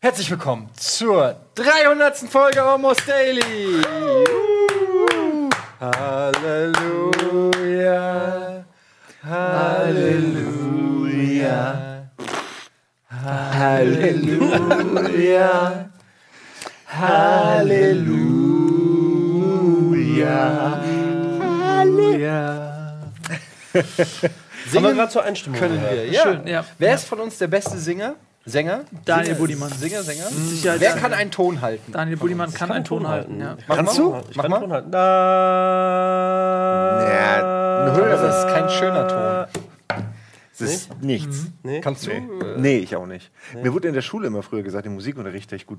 Herzlich willkommen zur 300. Folge Almost Daily. Uh, Halleluja. Halleluja. Halleluja. Halleluja. Halleluja. Haben wir Singen gerade zur Einstimmung können wir. Ja. Schön, ja. Wer ist von uns der beste Singer? Sänger? Daniel Singer, Budimann. Singer, Sänger? Sicherheit Wer Daniel. kann einen Ton halten? Daniel Budimann kann einen Ton halten. Ja. Mach Kannst mal. du? Ich Mach kann mal. Ton halten. Da. Ja, Aber das ist kein schöner Ton. Das ist nichts. Nee. Kannst du? Nee. nee, ich auch nicht. Mir wurde in der Schule immer früher gesagt, im Musikunterricht, dass ich gut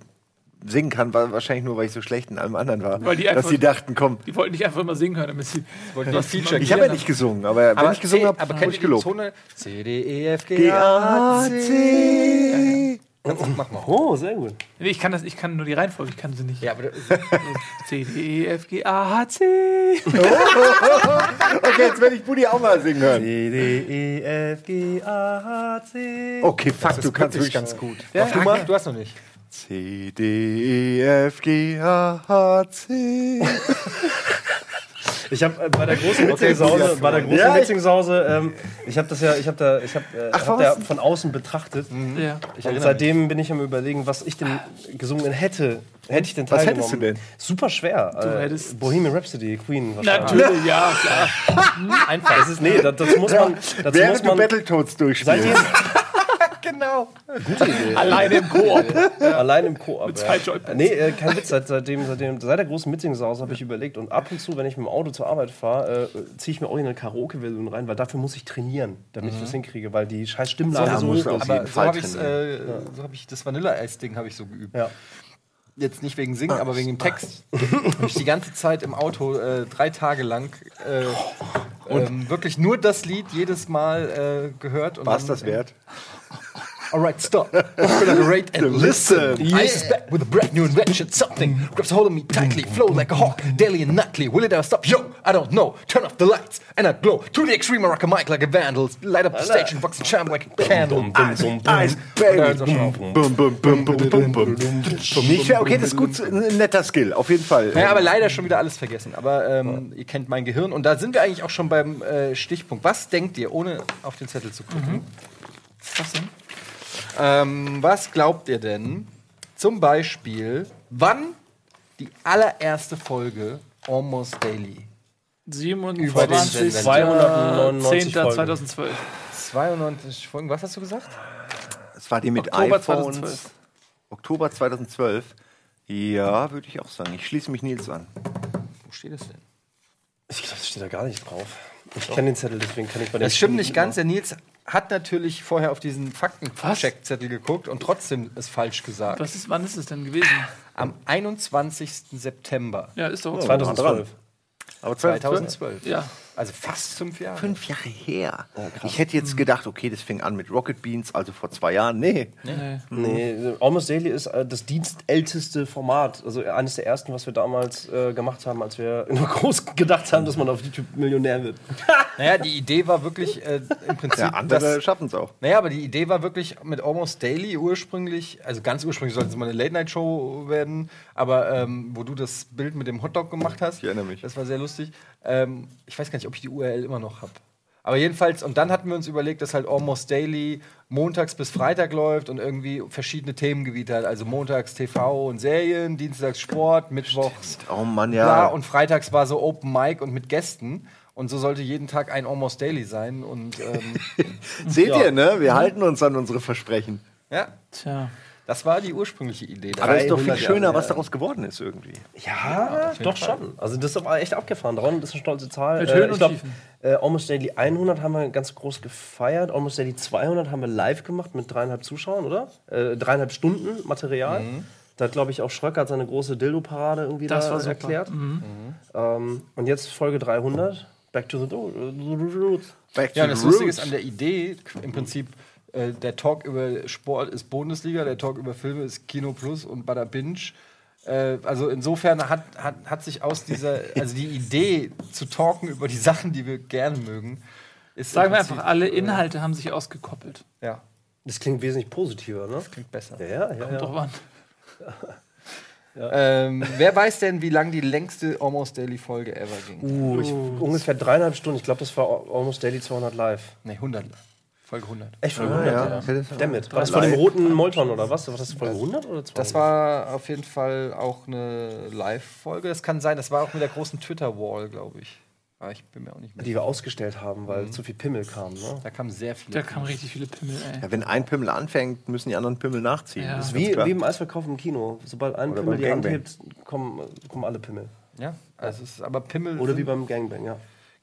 singen kann, war wahrscheinlich nur, weil ich so schlecht in allem anderen war. Weil die dass einfach- die dachten, komm. Die wollten nicht einfach immer singen hören, damit sie. wollten die Feature Ich habe ja nicht gesungen, aber, wenn ich gesungen habe, aber habe kennt ich gelobt. Zone C, D, E, F, G, G, A, C. Mach mal. Oh, sehr gut. Nee, ich kann das, ich kann nur die Reihenfolge, ich kann sie nicht. Ja, aber C, D, E, F, G, A, H, C. Okay, jetzt werde ich Buddy auch mal singen hören. C, D, E, F, G, A, H, C. Okay, fuck, das du kannst wirklich ganz gut. Ja, du mal. Du hast noch nicht. C, D, E, F, G, A, H, C. Ich habe äh, bei der großen gut, bei der großen Ja, ich- Mitsing-Sause, ähm, ich habe das ja, ich habe da, ich habe äh, Ach, hab was? da von außen betrachtet. Ja. Und seitdem bin ich am überlegen, was ich denn gesungen hätte. Hätte ich denn Was teilgenommen? hättest du denn? Super schwer. Du Äh, hättest- Bohemian Rhapsody, Queen wahrscheinlich. Natürlich, ja, klar. Einfach. Das ist, nee, das, das muss man. Das muss Während du man Battletoads durchspielst. seitdem, genau. Alleine im Chor. allein im Koop. Mit zwei Joypads. Nee, äh, kein Witz. Seit, seitdem, seitdem, seit der großen Mitsing-Sause habe ich überlegt und ab und zu, wenn ich mit dem Auto zur Arbeit fahre, äh, ziehe ich mir auch eine Karaoke-Version rein, weil dafür muss ich trainieren, damit ich das hinkriege, weil die scheiß Stimmlage so, hoch ist. Aber so habe ich äh, so hab ich das Vanilleeis-Ding habe ich so geübt. Ja. Jetzt nicht wegen Singen, aber wegen dem Text. habe ich die ganze Zeit im Auto äh, drei Tage lang äh, ähm, wirklich nur das Lied jedes Mal äh, gehört. Und Was dann, das wert? Alright, stop. Collaborate and listen. I is back with a brand new invention. Something grabs a hold of me tightly, flow like a hawk, daily and nightly. Will it ever stop? Yo, I don't know. Turn off the lights and I glow to the extreme. I rock a mic like a vandal. Light up the stage and box and shine like a candle. Bum, bum, bum. Nicht schwer, okay, das ist gut, ein netter Skill, auf jeden Fall. Ja, aber leider schon wieder alles vergessen. Aber ähm, ihr kennt mein Gehirn. Und da sind wir eigentlich auch schon beim äh, Stichpunkt. Was denkt ihr, ohne auf den Zettel zu gucken? Was denn? Ähm, was glaubt ihr denn zum Beispiel, wann die allererste Folge Almost Daily? 27. 299 10. Folgen. 2012. 92 Folgen, was hast du gesagt? Das war die mit Oktober iPhones. 2012. Oktober 2012. Ja, würde ich auch sagen. Ich schließe mich Nils an. Wo steht es denn? Ich glaube, das steht da gar nicht drauf. Ich kenne den Zettel, deswegen kann ich bei den Das stimmt nicht ganz. Der Nils hat natürlich vorher auf diesen? Faktencheckzettel geguckt und trotzdem es falsch gesagt. Was ist, wann ist es denn gewesen? Am 21. September Ja, ist doch 2012. Aber 2012. Ja. Also fast fünf Jahre. Fünf Jahre her. ich hätte jetzt gedacht, okay, das fing an mit Rocket Beans, also vor zwei Jahren. Nee. Nee. Nee, Almost Daily ist äh, das dienstälteste Format. Also eines der ersten, was wir damals äh, gemacht haben, als wir nur groß gedacht haben, dass man auf YouTube Millionär wird. Naja, die Idee war wirklich äh, im Prinzip. Ja, andere schaffen es auch. Naja, aber die Idee war wirklich mit Almost Daily ursprünglich, also ganz ursprünglich sollte es mal eine Late-Night-Show werden, aber ähm, wo du das Bild mit dem Hotdog gemacht hast, Ich erinnere mich. das war sehr lustig. Ähm, ich weiß gar nicht, ob ich die URL immer noch habe. Aber jedenfalls, und dann hatten wir uns überlegt, dass halt Almost Daily montags bis Freitag läuft und irgendwie verschiedene Themengebiete hat. Also montags TV und Serien, dienstags Sport, mittwochs Oh Mann, ja. ja. und freitags war so Open Mic und mit Gästen. Und so sollte jeden Tag ein Almost Daily sein. Und ähm, Seht Ja. ihr, ne? Wir halten uns an unsere Versprechen. ja, Tja. Das war die ursprüngliche Idee. Aber es ist doch viel 300 schöner, Jahre, was ja. daraus geworden ist irgendwie. Ja, doch schon. Also das ist aber echt abgefahren. 300 ist eine stolze Zahl. Mit Höhen ich und glaub, Tiefen. äh, Almost Daily 100 haben wir ganz groß gefeiert. Almost Daily 200 haben wir live gemacht mit dreieinhalb Zuschauern, oder? Äh, dreieinhalb Stunden Material. Da hat, glaube ich, auch Schröcker seine große Dildo-Parade irgendwie Das da war super. erklärt. Ähm, und jetzt Folge 300. Back to the Do- Roots. Back Ja, to und das the Lustige roots. ist an der Idee, im Prinzip, äh, der Talk über Sport ist Bundesliga, der Talk über Filme ist Kino Plus und Bada Binge. Äh, also insofern hat, hat, hat sich aus dieser, also die Idee zu talken über die Sachen, die wir gerne mögen, ist Sagen wir einfach, alle Inhalte haben sich ausgekoppelt. Ja, Das klingt wesentlich positiver, ne? klingt besser. Ja, ja, Kommt drauf ja. an. Ähm, wer weiß denn, wie lang die längste Almost Daily Folge ever ging? Uh, ich, ungefähr dreieinhalb Stunden. Ich glaube, das war Almost Daily 200 live. Ne, 100. Folge 100. Echt Ah, 100? ja. Ja. Okay, das- Damit. War das von dem roten Moltron oder was? War das Folge 100 oder 200? Das war auf jeden Fall auch eine Live-Folge. Das kann sein, das war auch mit der großen Twitter-Wall, glaube ich. Aber ich bin mir auch nicht mehr. die wir ausgestellt haben, weil zu viel Pimmel kam. Ne? Da kamen sehr viele. Da kamen richtig viele Pimmel, ey. Ja, wenn ein Pimmel anfängt, müssen die anderen Pimmel nachziehen. Ja. Das ist Wie, wie im Eisverkauf im Kino. Sobald ein Oder Pimmel die Hand Gangbang. hebt, kommen, kommen alle Pimmel. Ja, also es ist aber Pimmel Oder wie beim Gangbang, ja.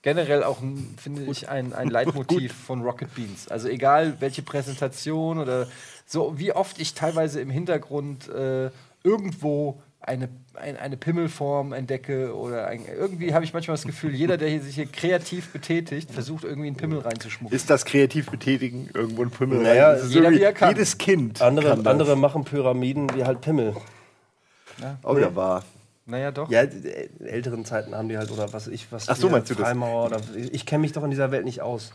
Generell auch, ein- finde ich, ein, ein Leitmotiv von Rocket Beans. Also egal welche Präsentation oder so, wie oft ich teilweise im Hintergrund äh, irgendwo eine, ein, eine Pimmelform entdecke oder ein, irgendwie habe ich manchmal das Gefühl, jeder, der hier sich hier kreativ betätigt, versucht irgendwie einen Pimmel reinzuschmuggeln. Ist das kreativ betätigen, irgendwo ein Pimmel Naja, rein? Jeder, wie er kann. Jedes Kind. Andere, andere machen Pyramiden wie halt Pimmel. Oh, ja, war. Naja, doch. Ja, äh, in älteren Zeiten haben die halt, oder was ich, was Ach so, meinst du das? Freimaurer oder ich, ich kenne mich doch in dieser Welt nicht aus.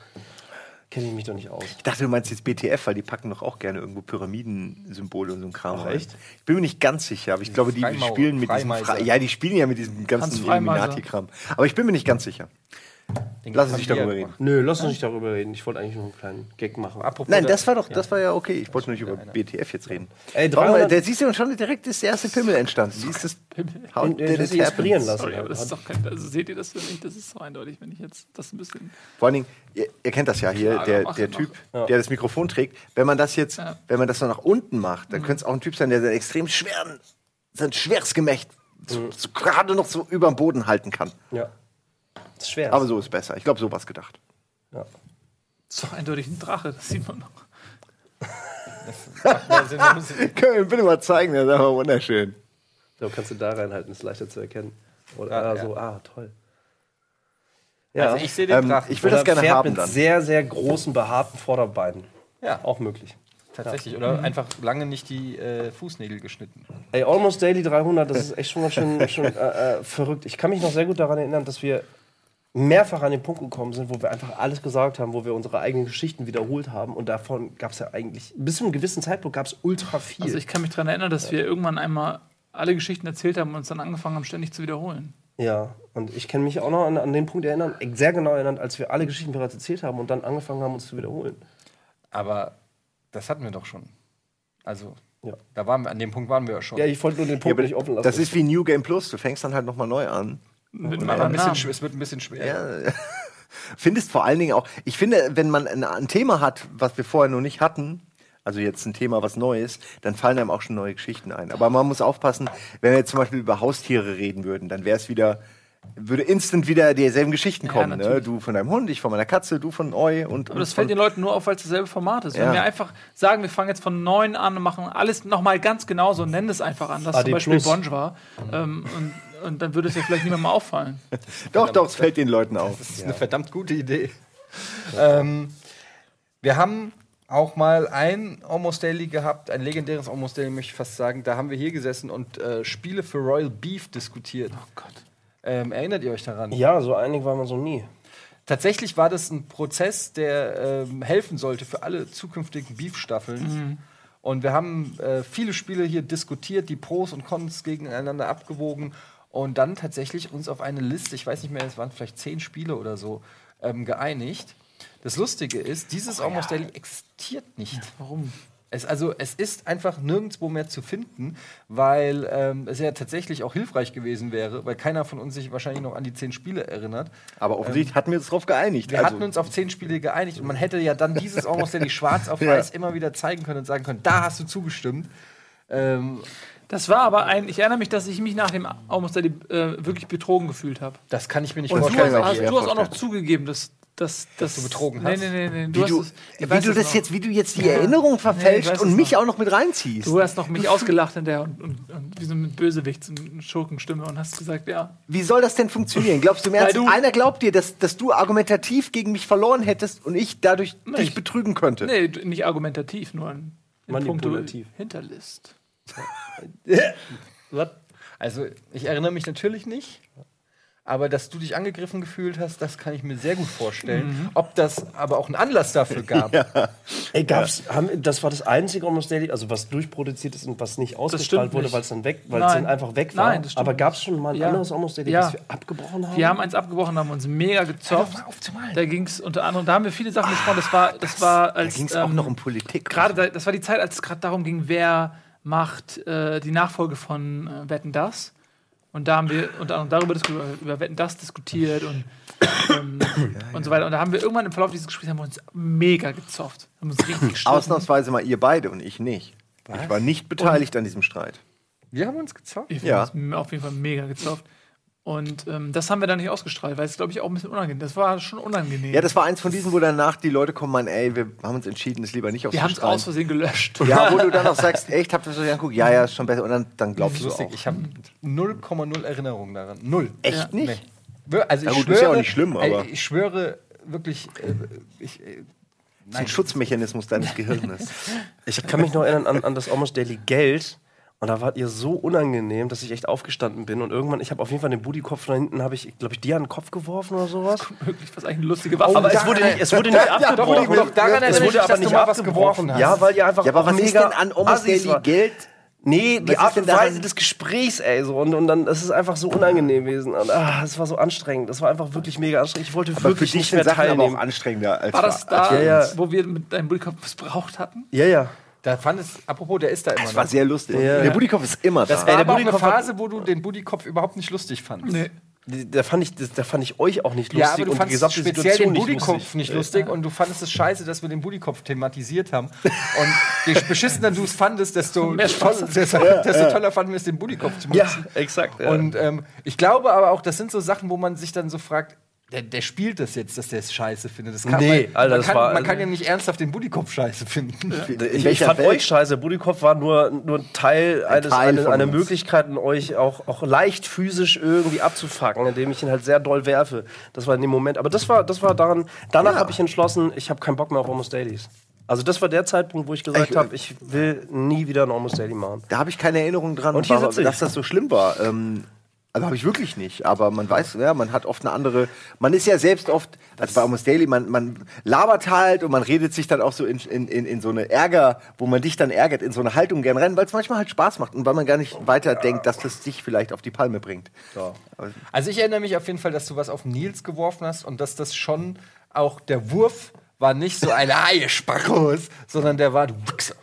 Kenne ich mich doch nicht aus. Ich dachte, du meinst jetzt BTF, weil die packen doch auch gerne irgendwo Pyramidensymbole und so ein Kram Ach, rein. echt? Ich bin mir nicht ganz sicher, aber ich glaube, die Freimaurer, spielen mit diesem Freimeiser. Fre Ja, die spielen ja mit diesem ganzen. Illuminati-Kram. Aber ich bin mir nicht ganz sicher. Den Lass uns nicht darüber ja reden. Nö, lass uns nicht darüber reden. Ich wollte eigentlich nur einen kleinen Gag machen. Apropos Nein, der- das war doch, das war ja okay. Ich wollte nur nicht über einer. BTF jetzt reden. Ey, Warte mal, 300 da siehst du schon direkt ist der erste Pimmel entstanden. Wie ist das? How Und, äh, did it inspirieren happen? lassen. Sorry, aber das ist doch kein. Also seht ihr das für mich? Das ist so eindeutig, wenn ich jetzt das ein bisschen. Vor allen Dingen, ihr, ihr kennt das ja hier, Ja, der, der. Typ, Ja. der das Mikrofon trägt. Wenn man das jetzt, Ja. wenn man das so nach unten macht, dann könnte es auch ein Typ sein, der so einen extrem schweren, so ein schweres Gemächt so, so gerade noch so über dem Boden halten kann. Ja. Das ist schwer. Aber so ist besser. Ich glaube, so was gedacht. ja. Doch eindeutig ein Drache, das sieht man noch. Ja, Können wir bitte mal zeigen, das ist aber wunderschön. So kannst du da reinhalten, ist leichter zu erkennen. Oder Ja, ah, ja. so, ah, toll. Ja, Also ich sehe den Ähm, Drachen. ich will das gerne Pferd haben mit dann. sehr, sehr großen, behaarten Vorderbeinen. Ja. Auch möglich. Tatsächlich. Oder einfach lange nicht die äh, Fußnägel geschnitten. Ey, Almost Daily 300, das ist echt schon ganz schön, schon, äh, äh, verrückt. Ich kann mich noch sehr gut daran erinnern, dass wir mehrfach an den Punkt gekommen sind, wo wir einfach alles gesagt haben, wo wir unsere eigenen Geschichten wiederholt haben. Und davon gab es ja eigentlich, bis zu einem gewissen Zeitpunkt gab es ultra viel. Also ich kann mich daran erinnern, dass wir irgendwann einmal alle Geschichten erzählt haben und uns dann angefangen haben, ständig zu wiederholen. ja, und ich kann mich auch noch an, an den Punkt erinnern, sehr genau erinnern, als wir alle Geschichten bereits erzählt haben und dann angefangen haben, uns zu wiederholen. Aber das hatten wir doch schon. Also, Ja. da waren wir, an dem Punkt waren wir ja schon. Ja, ich wollte nur den Ja, Punkt aber nicht offen lassen. das ist wie New Game Plus. Du fängst dann halt nochmal neu an. Mit Aber ein bisschen, es wird ein bisschen schwer. Ja. Findest vor allen Dingen auch, ich finde, wenn man ein, ein Thema hat, was wir vorher noch nicht hatten, also jetzt ein Thema, was Neues, dann fallen einem auch schon neue Geschichten ein. Aber man muss aufpassen, wenn wir jetzt zum Beispiel über Haustiere reden würden, dann wäre es wieder, würde instant wieder dieselben Geschichten Ja, kommen. ne? natürlich. Du von deinem Hund, ich von meiner Katze, du von Eu und. Aber das und fällt den Leuten nur auf, weil es dasselbe Format ist. Wenn Ja. wir einfach sagen, wir fangen jetzt von neun an und machen alles nochmal ganz genauso und nennen es einfach anders, zum Beispiel Plus. Bonge war, ähm, und, und dann würde es ja vielleicht niemandem mal auffallen. Doch, doch, es fällt den Leuten auf. Das ist eine verdammt gute Idee. ähm, wir haben auch mal ein Almost Daily gehabt, ein legendäres Almost Daily, möchte ich fast sagen. Da haben wir hier gesessen und äh, Spiele für Royal Beef diskutiert. Oh Gott. Ähm, erinnert ihr euch daran? ja, so einig war man so nie. Tatsächlich war das ein Prozess, der ähm, helfen sollte für alle zukünftigen Beef-Staffeln. Und wir haben äh, viele Spiele hier diskutiert, die Pros und Cons gegeneinander abgewogen und dann tatsächlich uns auf eine Liste, ich weiß nicht mehr, es waren vielleicht zehn Spiele oder so, ähm, geeinigt. Das Lustige ist, dieses Almost Daily existiert nicht. Warum? Es, also, es ist einfach nirgendwo mehr zu finden, weil ähm, es ja tatsächlich auch hilfreich gewesen wäre, weil keiner von uns sich wahrscheinlich noch an die zehn Spiele erinnert. Aber offensichtlich hatten wir uns darauf geeinigt. Wir Also, hatten uns auf zehn Spiele geeinigt und man hätte ja dann dieses Almost Daily schwarz auf Ja. weiß immer wieder zeigen können und sagen können, da hast du zugestimmt. Ähm, Das war aber ein, ich erinnere mich, dass ich mich nach dem Almost Daily äh, wirklich betrogen gefühlt habe. das kann ich mir nicht Und du kann ich hast, mir auch hast, du hast auch noch vorstellen. zugegeben, dass, dass, dass du betrogen nee, hast? Nee, nee, nee. wie hast du, es- wie du das noch. jetzt, wie du jetzt die Erinnerung verfälscht weiß und mich noch. auch noch mit reinziehst. Du hast noch mich ausgelacht in der und, und, und wie so mit Bösewicht, so eine Schurkenstimme und hast gesagt, ja. Wie soll das denn funktionieren? Glaubst du im Ernst, du- einer glaubt dir, dass, dass du argumentativ gegen mich verloren hättest und ich dadurch dich ich- betrügen könnte? Nee, nicht argumentativ, nur in, in Manipulativ. Hinterlist. Was? Also, ich erinnere mich natürlich nicht. Aber dass du dich angegriffen gefühlt hast, das kann ich mir sehr gut vorstellen. Ob das aber auch einen Anlass dafür gab. Ey, gab's, haben, das war das einzige Almost Daily, also was durchproduziert ist und was nicht ausgestrahlt wurde, weil es dann weg, weil es Nein. dann einfach weg war. Nein, das Aber gab es schon mal ein Ja. anderes Almost Daily, Ja. das wir abgebrochen haben? Wir haben eins abgebrochen, haben uns mega gezofft. Da ging es unter anderem, da haben wir viele Sachen besprochen. Das war, das war Da als ging es auch ähm, noch um Politik. gerade, da, das war die Zeit, als es gerade darum ging, wer macht äh, die Nachfolge von äh, Wetten das. Und da haben wir unter anderem darüber diskutiert, über Wetten das diskutiert und, ähm, und so weiter. Und da haben wir irgendwann im Verlauf dieses Gesprächs haben wir uns mega gezofft. Haben uns richtig gestritten. Ausnahmsweise mal ihr beide und ich nicht. Ich war nicht beteiligt an diesem Streit. Wir haben uns gezockt. Ich Ja. ja. uns auf jeden Fall mega gezofft. Und ähm, das haben wir dann nicht ausgestrahlt, weil es, glaube ich, auch ein bisschen unangenehm Das war schon unangenehm. Ja, das war eins von diesen, wo danach die Leute kommen, meinen, ey, wir haben uns entschieden, das lieber nicht wir haben es auszustrahlen. aus Versehen gelöscht. Ja, wo du dann auch sagst, echt, habt ihr das so angeguckt? Ja, ja, ist schon besser. Und dann, dann glaubst du Lustig, auch. ich habe 0,0 Erinnerungen daran. Null. Echt Ja. nicht? Nee. Also Ja ich gut, schwöre, ist ja auch nicht schlimm, aber- ich schwöre wirklich, äh, ich, äh, Das ist ein Schutzmechanismus deines Gehirnes. Ich kann mich noch erinnern an, an das Almost Daily Geld. Und da wart ihr so unangenehm, dass ich echt aufgestanden bin. Und irgendwann, ich habe auf jeden Fall den Booty-Kopf von hinten, habe ich, glaube ich, dir an den Kopf geworfen oder sowas. Wirklich, was eigentlich eine lustige Waffe. Aber es ist. wurde nicht, es wurde nicht abgebrochen. doch, doch, daran es wurde aber nicht abgebrochen. geworfen hast. Ja, weil ihr einfach Ja, aber was ist mega denn an Assis Daily. Geld? Nee, die Was Art ist denn und Weise des Gesprächs, ey, so. Und, und dann, das ist einfach so unangenehm gewesen. Und, ah, es war so anstrengend. Das war einfach wirklich mega anstrengend. Ich wollte Aber wirklich nicht mehr Sachen aber teilnehmen. auch anstrengender als war das da, Ja, ja. wo wir mit deinem Bullkopf missbraucht hatten? Ja, ja. Da fand es, apropos, der ist da immer Das noch. war sehr lustig. Ja. Der Budikopf ist immer das da. war der aber auch eine Phase, wo du den Budikopf überhaupt nicht lustig fandst. Nee. Da fand, ich, das- da fand ich euch auch nicht lustig Ja, aber du und die fandest gesamte speziell Situation den nicht Budikopf lustig. nicht lustig und du fandest es scheiße, dass wir den Budikopf thematisiert haben. Und je beschissener du es fandest, desto, Mehr Spaß. toll, desto, desto toller fanden wir es, den Budikopf zu Ja, benutzen. exakt. Ja. Und ähm, ich glaube aber auch, das sind so Sachen, wo man sich dann so fragt, der, der spielt das jetzt, dass der es scheiße findet. Das kann, Nee, man, Alter, man, das kann, war- man kann ja nicht ernsthaft den Budikopf scheiße finden. In ich, ich fand Welt? euch scheiße. Budikopf war nur, nur ein Teil, eines, Teil eine, von eine uns. Möglichkeit, euch auch, auch leicht physisch irgendwie abzufacken, indem ich ihn halt sehr doll werfe. Das war in dem Moment. Aber das war, das war daran. Danach Ja. habe ich entschlossen, ich habe keinen Bock mehr auf Almost Dailies. Also das war der Zeitpunkt, wo ich gesagt Ich- habe, ich will nie wieder ein Almost Daily machen. Da habe ich keine Erinnerung dran, Und hier war- sitze ich. dass das so schlimm war. Ähm, also habe ich wirklich nicht. Aber man weiß, ja, man hat oft eine andere. Man ist ja selbst oft, also bei Almost Daily, man, man labert halt und man redet sich dann auch so in, in, in, so eine Ärger, wo man dich dann ärgert, in so eine Haltung gern rein, weil es manchmal halt Spaß macht und weil man gar nicht weiter denkt, dass das dich vielleicht auf die Palme bringt. Also ich erinnere mich auf jeden Fall, dass du was auf Nils geworfen hast und dass das schon auch der Wurf war nicht so ein Haie Spackos, sondern der war du Wichser.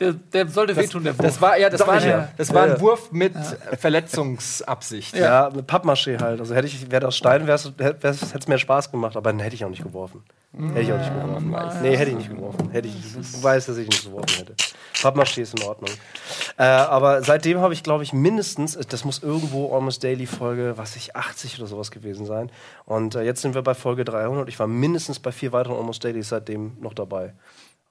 Der, der sollte wehtun, der Wurf. Das war ja, das Doch, war, ich, eine, ja. das war Ja, ein ja. Wurf mit Verletzungsabsicht. Ja, mit Pappmaché halt. Also hätte ich, wäre das Stein, wäre es hätte mehr Spaß gemacht, aber dann hätte ich auch nicht geworfen. Hätte ich auch nicht geworfen. Nee, hätte ich nicht geworfen. Hätte ich, du weißt, dass ich nicht geworfen hätte. Pappmaché ist in Ordnung. Äh, aber seitdem habe ich, glaube ich, mindestens, das muss irgendwo Almost Daily Folge, was ich, 80 oder sowas gewesen sein. Und äh, jetzt sind wir bei Folge 300. Ich war mindestens bei vier weiteren Almost Dailies seitdem noch dabei.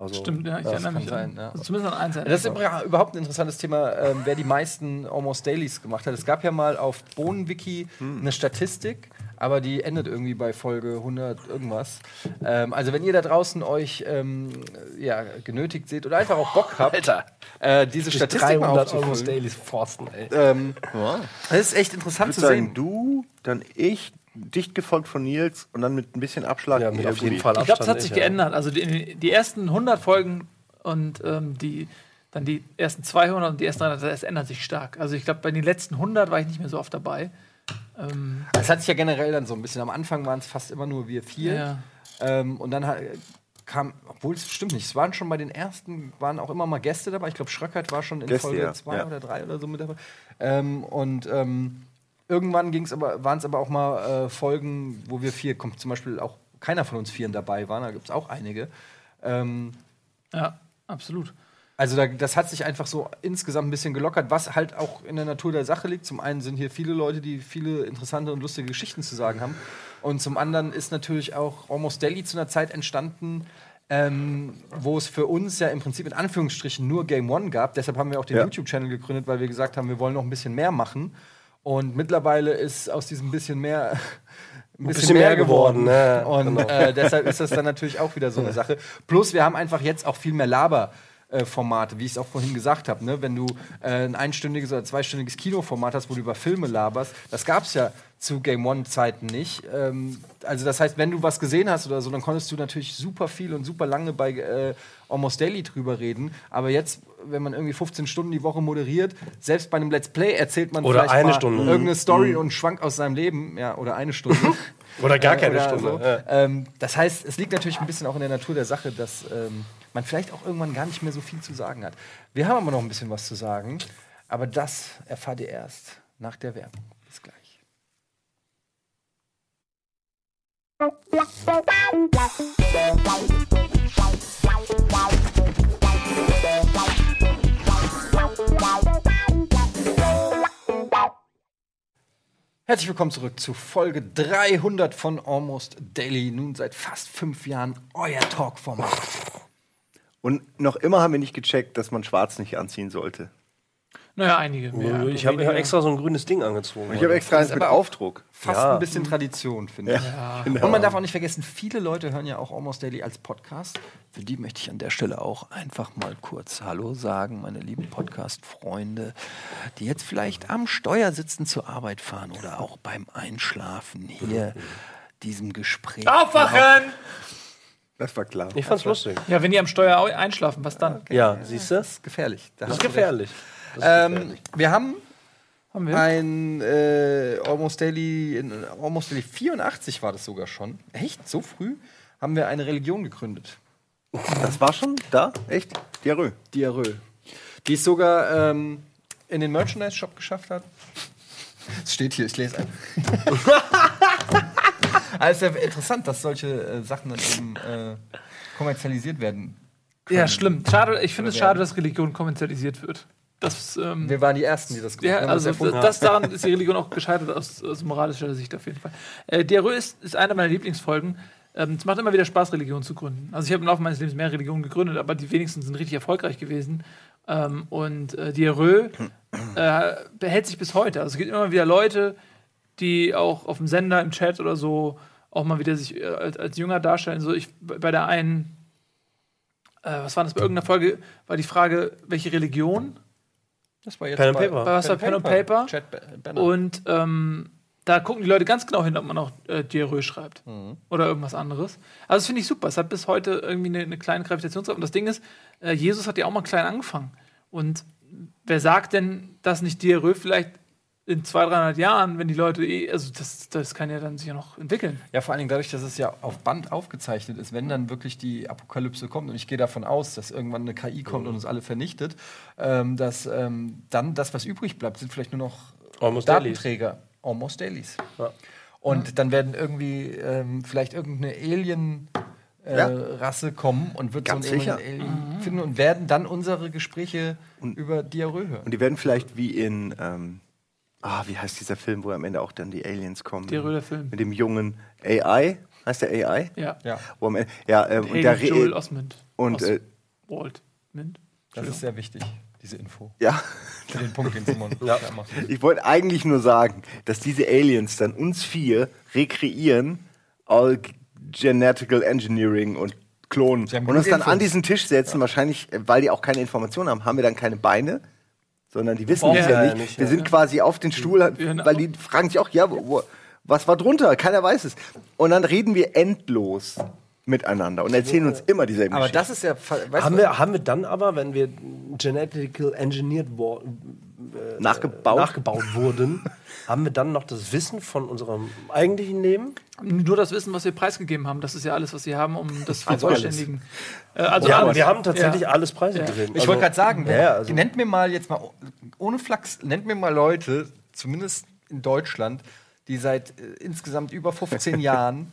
Also, Stimmt, ja, ich erinnere mich. sein, an- ja. Also zumindest an eins. Das ist überhaupt ein interessantes Thema, ähm, wer die meisten Almost Dailies gemacht hat. Es gab ja mal auf Bohnenwiki eine Statistik, aber die endet irgendwie bei Folge 100 irgendwas. Ähm, also wenn ihr da draußen euch ähm, ja, genötigt seht oder einfach auch Bock habt, Alter. äh, diese Statistik mal 300 Almost Dailies forsten, ey. ähm, Ja. das ist echt interessant Ich zu würde sehen. sagen, du, dann ich, dicht gefolgt von Nils und dann mit ein bisschen Abschlag. Ja, mit auf jeden. Fall Ich glaube, es Abstand hat sich ja. geändert. Also die, die ersten 100 Folgen und ähm, die, dann die ersten 200 und die ersten 300, das ändert sich stark. Also ich glaube, bei den letzten 100 war ich nicht mehr so oft dabei. Ähm, Es hat sich ja generell dann so ein bisschen. Am Anfang waren es fast immer nur wir vier. Ja. Ähm, und dann kam, obwohl es stimmt nicht, es waren schon bei den ersten, waren auch immer mal Gäste dabei. Ich glaube, Schröckert war schon in Gäste, Folge ja. 2 Ja. oder 3 oder so mit dabei. Ähm, und ähm, irgendwann ging's aber, waren es aber auch mal äh, Folgen, wo wir vier, kommt zum Beispiel auch keiner von uns vieren dabei waren, da gibt es auch einige. Ähm, ja, absolut. also da, das hat sich einfach so insgesamt ein bisschen gelockert, was halt auch in der Natur der Sache liegt. Zum einen sind hier viele Leute, die viele interessante und lustige Geschichten zu sagen haben. Und zum anderen ist natürlich auch Almost Daily zu einer Zeit entstanden, ähm, wo es für uns ja im Prinzip in Anführungsstrichen nur Game One gab. Deshalb haben wir auch den Ja. YouTube-Channel gegründet, weil wir gesagt haben, wir wollen noch ein bisschen mehr machen. Und mittlerweile ist aus diesem bisschen mehr ein bisschen, bisschen mehr, mehr geworden. geworden, ne? Und Genau. äh, deshalb ist das dann natürlich auch wieder so eine Sache. Plus, wir haben einfach jetzt auch viel mehr Laber. Äh, Formate, wie ich es auch vorhin gesagt habe. Ne? Wenn du äh, ein einstündiges oder zweistündiges Kinoformat hast, wo du über Filme laberst, das gab es ja zu Game One-Zeiten nicht. Ähm, also das heißt, wenn du was gesehen hast oder so, dann konntest du natürlich super viel und super lange bei äh, Almost Daily drüber reden. Aber jetzt, wenn man irgendwie 15 Stunden die Woche moderiert, selbst bei einem Let's Play erzählt man Oder vielleicht eine mal Stunde. irgendeine Story und schwank aus seinem Leben, ja, oder eine Stunde. Oder gar Äh, keine oder Stunde. so. Ja. Ähm, das heißt, es liegt natürlich ein bisschen auch in der Natur der Sache, dass ähm, man vielleicht auch irgendwann gar nicht mehr so viel zu sagen hat. Wir haben aber noch ein bisschen was zu sagen, aber das erfahrt ihr erst nach der Werbung. Bis gleich. Herzlich willkommen zurück zu Folge 300 von Almost Daily. Nun seit fast fünf Jahren euer Talkformat. Und noch immer haben wir nicht gecheckt, dass man schwarz nicht anziehen sollte. Naja, einige. Mehr, ich habe weniger. extra so ein grünes Ding angezogen. Ich habe extra eins mit Aufdruck. Fast Ja. ein bisschen Tradition, finde ich. Genau. Und man darf auch nicht vergessen, viele Leute hören ja auch Almost Daily als Podcast. Für die möchte ich an der Stelle auch einfach mal kurz Hallo sagen, meine lieben Podcast-Freunde, die jetzt vielleicht am Steuer sitzen zur Arbeit fahren oder auch beim Einschlafen hier diesem Gespräch. Aufwachen! Das war klar. Ich fand's lustig. Ja, wenn die am Steuer einschlafen, was dann? Ja, siehst du? Das ist gefährlich. Da Das hast ist du gefährlich. Ähm, wir haben Haben wir? ein äh, Almost Daily, in Almost Daily 84 war das sogar schon. Echt? So früh? Haben wir eine Religion gegründet. Das war schon da? Echt? Diarrhoe. Diarrhoe. Die es sogar ähm, in den Merchandise-Shop geschafft hat. Es steht hier, ich lese ein. also ist ja interessant, dass solche äh, Sachen dann eben äh, kommerzialisiert werden. Ja, schlimm. Schade, ich finde es schade, dass Religion kommerzialisiert wird. Das, ähm, Wir waren die Ersten, die das gemacht ja, haben. also das das daran ist die Religion auch gescheitert aus, aus moralischer Sicht auf jeden Fall. Äh, Diarrhoe ist, ist eine meiner Lieblingsfolgen. Ähm, es macht immer wieder Spaß, Religion zu gründen. Also ich habe im Laufe meines Lebens mehr Religionen gegründet, aber die wenigsten sind richtig erfolgreich gewesen. Ähm, und äh, Diarrhoe äh, behält sich bis heute. Also es gibt immer wieder Leute, die auch auf dem Sender, im Chat oder so auch mal wieder sich äh, als, als Jünger darstellen. So ich bei der einen, äh, was war das bei irgendeiner Folge, war die Frage, welche Religion? das war jetzt Pen and bei- Paper. Bei was war Pen and Paper? Chat. Und ähm, da gucken die Leute ganz genau hin, ob man auch äh, Diarrhoe schreibt. Oder irgendwas anderes. Also das finde ich super. Es hat bis heute irgendwie eine, eine kleine Gravitationskraft. Und das Ding ist, äh, Jesus hat ja auch mal klein angefangen. Und wer sagt denn, dass nicht Diarrhoe vielleicht in 200, 300 Jahren, wenn die Leute eh, also das, das kann ja dann sich ja noch entwickeln. Ja, vor allen Dingen dadurch, dass es ja auf Band aufgezeichnet ist, wenn dann wirklich die Apokalypse kommt, und ich gehe davon aus, dass irgendwann eine KI kommt und uns alle vernichtet, ähm, dass ähm, dann das, was übrig bleibt, sind vielleicht nur noch Almost Dailies. Datenträger. Almost Dailies. Ja. Und dann werden irgendwie ähm, vielleicht irgendeine Alien. Äh, Ja. Rasse kommen und wird Ganz so sicher. Alien finden und werden dann unsere Gespräche über Diarrhoe hören. Und die werden vielleicht wie in, ähm, ah, wie heißt dieser Film, wo am Ende auch dann die Aliens kommen? Der Film. Mit dem jungen AI. Heißt der AI? Ja. Ja, Wo am Ende, ja, ähm, und der Joel Re Osmond. und äh, Oswald. Mint. das ist sehr wichtig, diese Info. ja, Für den Punkt, den Simon Ja. ja. macht. ich wollte eigentlich nur sagen, dass diese Aliens dann uns vier rekreieren, all Genetical Engineering und klonen und uns dann an Info. diesen Tisch setzen. Wahrscheinlich, äh, weil die auch keine Informationen haben, haben wir dann keine Beine. Sondern die wissen es Ja, ja, nicht. Wir ja. sind quasi auf den Stuhl, Genau. weil die fragen sich auch, ja, wo, wo, was war drunter? Keiner weiß es. Und dann reden wir endlos miteinander und erzählen uns immer dieselben Aber Geschichten. das ist ja, Haben wir, haben wir dann aber, wenn wir genetical engineered wo, nachgebaut. nachgebaut wurden, haben wir dann noch das Wissen von unserem eigentlichen Leben? Nur das Wissen, was wir preisgegeben haben, das ist ja alles, was sie haben, um das zu Also vervollständigen. Äh, also Ja, alles. wir haben tatsächlich Ja. alles preisgegeben. Ich wollte gerade sagen, ja, also, nennt mir mal jetzt mal, ohne Flachs, nennt mir mal Leute, zumindest in Deutschland, die seit äh, insgesamt über 15 Jahren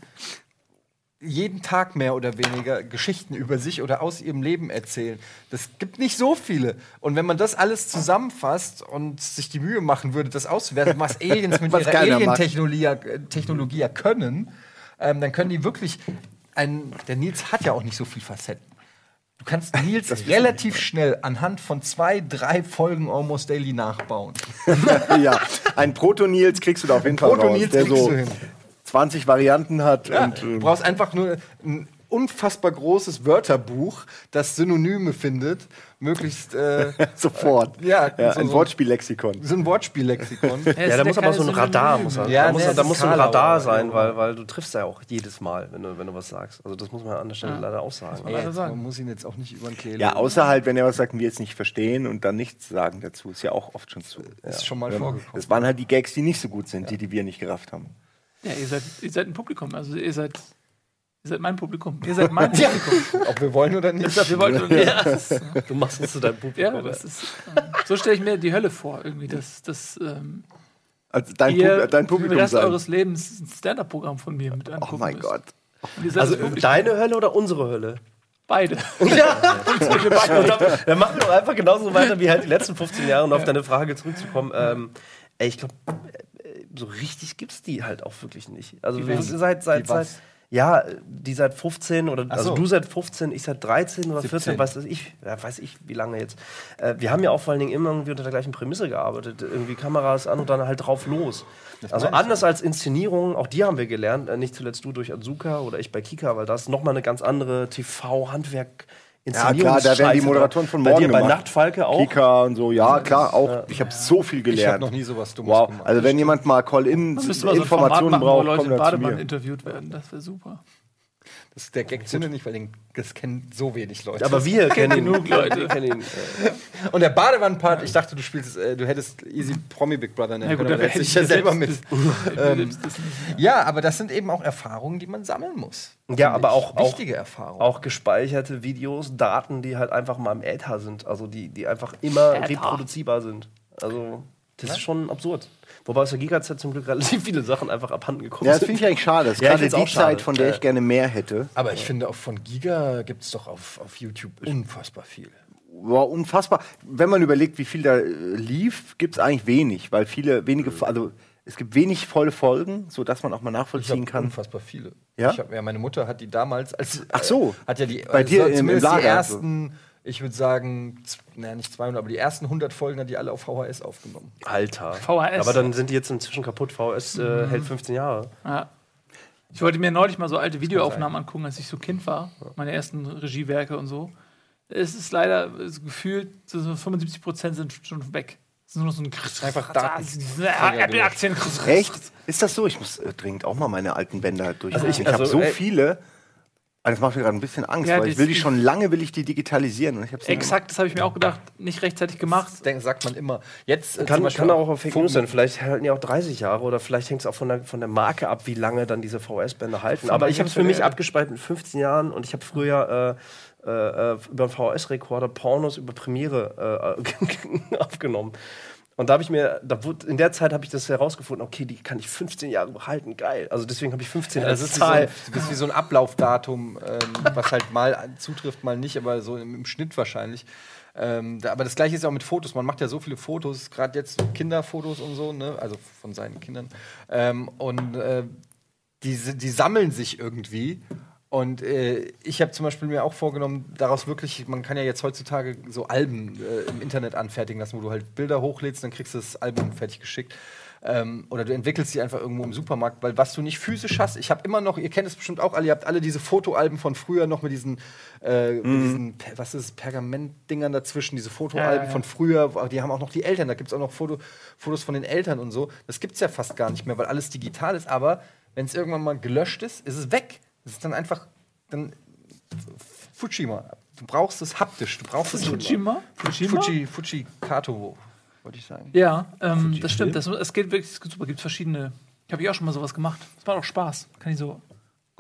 jeden Tag mehr oder weniger Geschichten über sich oder aus ihrem Leben erzählen. Das gibt nicht so viele. Und wenn man das alles zusammenfasst und sich die Mühe machen würde, das auszuwerten, was Aliens mit Was ihrer. Alien-Technologie können, ähm, dann können die wirklich ein, der Nils hat ja auch nicht so viel Facetten. Du kannst Nils relativ schnell anhand von zwei, drei Folgen Almost Daily nachbauen. ja, ein Proto-Nils kriegst du da auf jeden Fall raus, Proto-Nils der kriegst so du hin. 20 Varianten hat. Ja, und, du ähm, brauchst einfach nur einen unfassbar großes Wörterbuch, das Synonyme findet, möglichst äh, Sofort. Ja, ja so- ein so- Wortspiellexikon. so ein Wortspiellexikon. Ja, da muss aber so ein Radar, muss er, Ja, da muss, da muss ein Radar sein, ja. weil, weil du triffst ja auch jedes Mal, wenn du, wenn du was sagst. Also das muss man an der Stelle Ja. leider auch sagen. man leider sagen. man muss ihn jetzt auch nicht über den Kehle. Ja, außer halt, wenn er was sagt, und wir jetzt nicht verstehen und dann nichts sagen dazu. Ist ja auch oft schon zu. ist schon mal Ja. vorgekommen. Das waren halt die Gags, die nicht so gut sind, die, die wir nicht gerafft haben. Ja, ihr seid, ihr seid ein Publikum. Also ihr seid, ihr seid mein Publikum. Ihr seid mein Publikum. Ob wir wollen oder nicht. Wir wollten, ja, das ist, Du machst es zu deinem Publikum. ja, das ist, ähm, so stelle ich mir die Hölle vor, irgendwie, dass, dass ähm, Also dein, ihr Pub dein Publikum den Rest sein. eures Lebens ein Stand-Up-Programm von mir mit Oh angucken mein müsst. Gott. Also deine Hölle oder unsere Hölle? beide. Ja, und dann, dann machen wir doch einfach genauso weiter wie halt die letzten 15 Jahre, um auf deine Frage zurückzukommen. Ähm, ey, ich glaube, so richtig gibt's die halt auch wirklich nicht. Also Die wir seit, seit, seit ja, die seit 15 oder also so. du seit 15, ich seit 13 oder 14, 17. weiß das ich, ja, weiß ich, wie lange jetzt. Äh, wir haben ja auch vor allen Dingen immer irgendwie unter der gleichen Prämisse gearbeitet. Irgendwie Kameras an und dann halt drauf los. also meine ich anders als Inszenierungen, auch die haben wir gelernt, äh, nicht zuletzt du durch Azuka oder ich bei Kika, weil das nochmal eine ganz andere TV-Handwerk Ja, klar, da werden die Moderatoren von Bei morgen dir bei gemacht. Nachtfalke auch. Kika und so, ja, klar, auch. Ich habe so viel Ich habe gelernt. noch nie sowas Dummes Wow, gemacht. also wenn jemand mal mal so Call-In-Informationen machen, wo braucht, Leute kommt im zu Bademann mir. interviewt werden. Das wäre super. Das, der Gag zündet nicht, weil den, das kennen so wenig Leute. Aber wir kennen ihn. genug Leute. Kennen ihn. äh, Und der Badewannenpart, ich dachte, du spielst, äh, du hättest Easy Promi Big Brother nennen Ja, gut, können, aber hätte ich ja selber mit. Ähm. Ja, aber das sind eben auch Erfahrungen, die man sammeln muss. Ja, aber auch- auch- wichtige Erfahrungen. auch gespeicherte Videos, Daten, die halt einfach mal im Äther sind. Also die, die einfach immer Äther. reproduzierbar sind. Also das ist schon absurd. Wobei aus der Giga-Zeit zum Glück relativ viele Sachen einfach abhanden gekommen Ja, das sind. finde ich eigentlich schade. Das ist Ja, gerade die schade. Zeit, von der Ja. ich gerne mehr hätte. aber ich finde, auch von Giga gibt es doch auf, auf YouTube unfassbar viel. War unfassbar. Wenn man überlegt, wie viel da äh, lief, gibt es eigentlich wenig, weil viele, wenige, also es gibt wenig volle Folgen, sodass man auch mal nachvollziehen kann. unfassbar viele. Ja? Ich hab, ja, meine Mutter hat die damals als Ach so. äh, hat ja die Bei dir so- im- im zumindest Lager, die ersten, ich würde sagen, naja, nicht 200, aber die ersten 100 Folgen hat die alle auf VHS aufgenommen. Alter. VHS. Aber dann sind die jetzt inzwischen kaputt. VHS äh, hält 15 Jahre. Ja. Ich wollte mir neulich mal so alte Videoaufnahmen angucken, als ich so Kind war. Meine ersten Regiewerke und so. Es ist leider es gefühlt, so so 75 Prozent sind schon weg. Es ist nur noch so ein Einfach Apple-Aktien. Echt? Ist das so? Ich muss äh, dringend auch mal meine alten Bänder durch. Also ich- ich habe also, so ey- viele. Also das macht mir gerade ein bisschen Angst, Ja, weil ich will die schon lange, will ich die digitalisieren. Und ich hab's Exakt, das habe ich mir auch gedacht. Nicht rechtzeitig gemacht. Das sagt man immer. Jetzt äh, Kann, kann auch auf News sein. Vielleicht halten die auch 30 Jahre oder vielleicht hängt es auch von der, von der Marke ab, wie lange dann diese VHS-Bänder halten. Aber ich habe es für mich abgespeichert mit 15 Jahren und ich habe früher äh, äh, über einen VHS-Rekorder Pornos über Premiere äh, aufgenommen. Und da habe ich mir, da wurde, in der Zeit habe ich das herausgefunden, okay, die kann ich 15 Jahre behalten, geil. Also deswegen habe ich 15 Ja, als das ist wie so, Zahl. ein, ist wie so ein Ablaufdatum, ähm, was halt mal zutrifft, mal nicht, aber so im, im Schnitt wahrscheinlich. Ähm, da, aber das gleiche ist ja auch mit Fotos. Man macht ja so viele Fotos, gerade jetzt Kinderfotos und so, ne? also von seinen Kindern. Ähm, und äh, die, die sammeln sich irgendwie. Und äh, ich habe zum Beispiel mir auch vorgenommen, daraus wirklich, man kann ja jetzt heutzutage so Alben äh, im Internet anfertigen lassen, wo du halt Bilder hochlädst, dann kriegst du das Album fertig geschickt. Ähm, oder du entwickelst die einfach irgendwo im Supermarkt, weil was du nicht physisch hast, ich habe immer noch, ihr kennt es bestimmt auch alle, ihr habt alle diese Fotoalben von früher noch mit diesen, äh, mit diesen was ist Pergamentdingern dazwischen, diese Fotoalben Ja, ja, ja. von früher, die haben auch noch die Eltern, da gibt es auch noch Foto, Fotos von den Eltern und so. Das gibt es ja fast gar nicht mehr, weil alles digital ist, aber wenn es irgendwann mal gelöscht ist, ist es weg. Es ist dann einfach, dann Fujima. Du brauchst es haptisch, du brauchst es Fujima? Fujima? Fuji, Fuji Kato, wollte ich sagen. Ja, ähm, das stimmt. Das, es geht wirklich es super. Gibt verschiedene. Habe ich auch schon mal sowas gemacht. Das macht auch Spaß. Kann ich so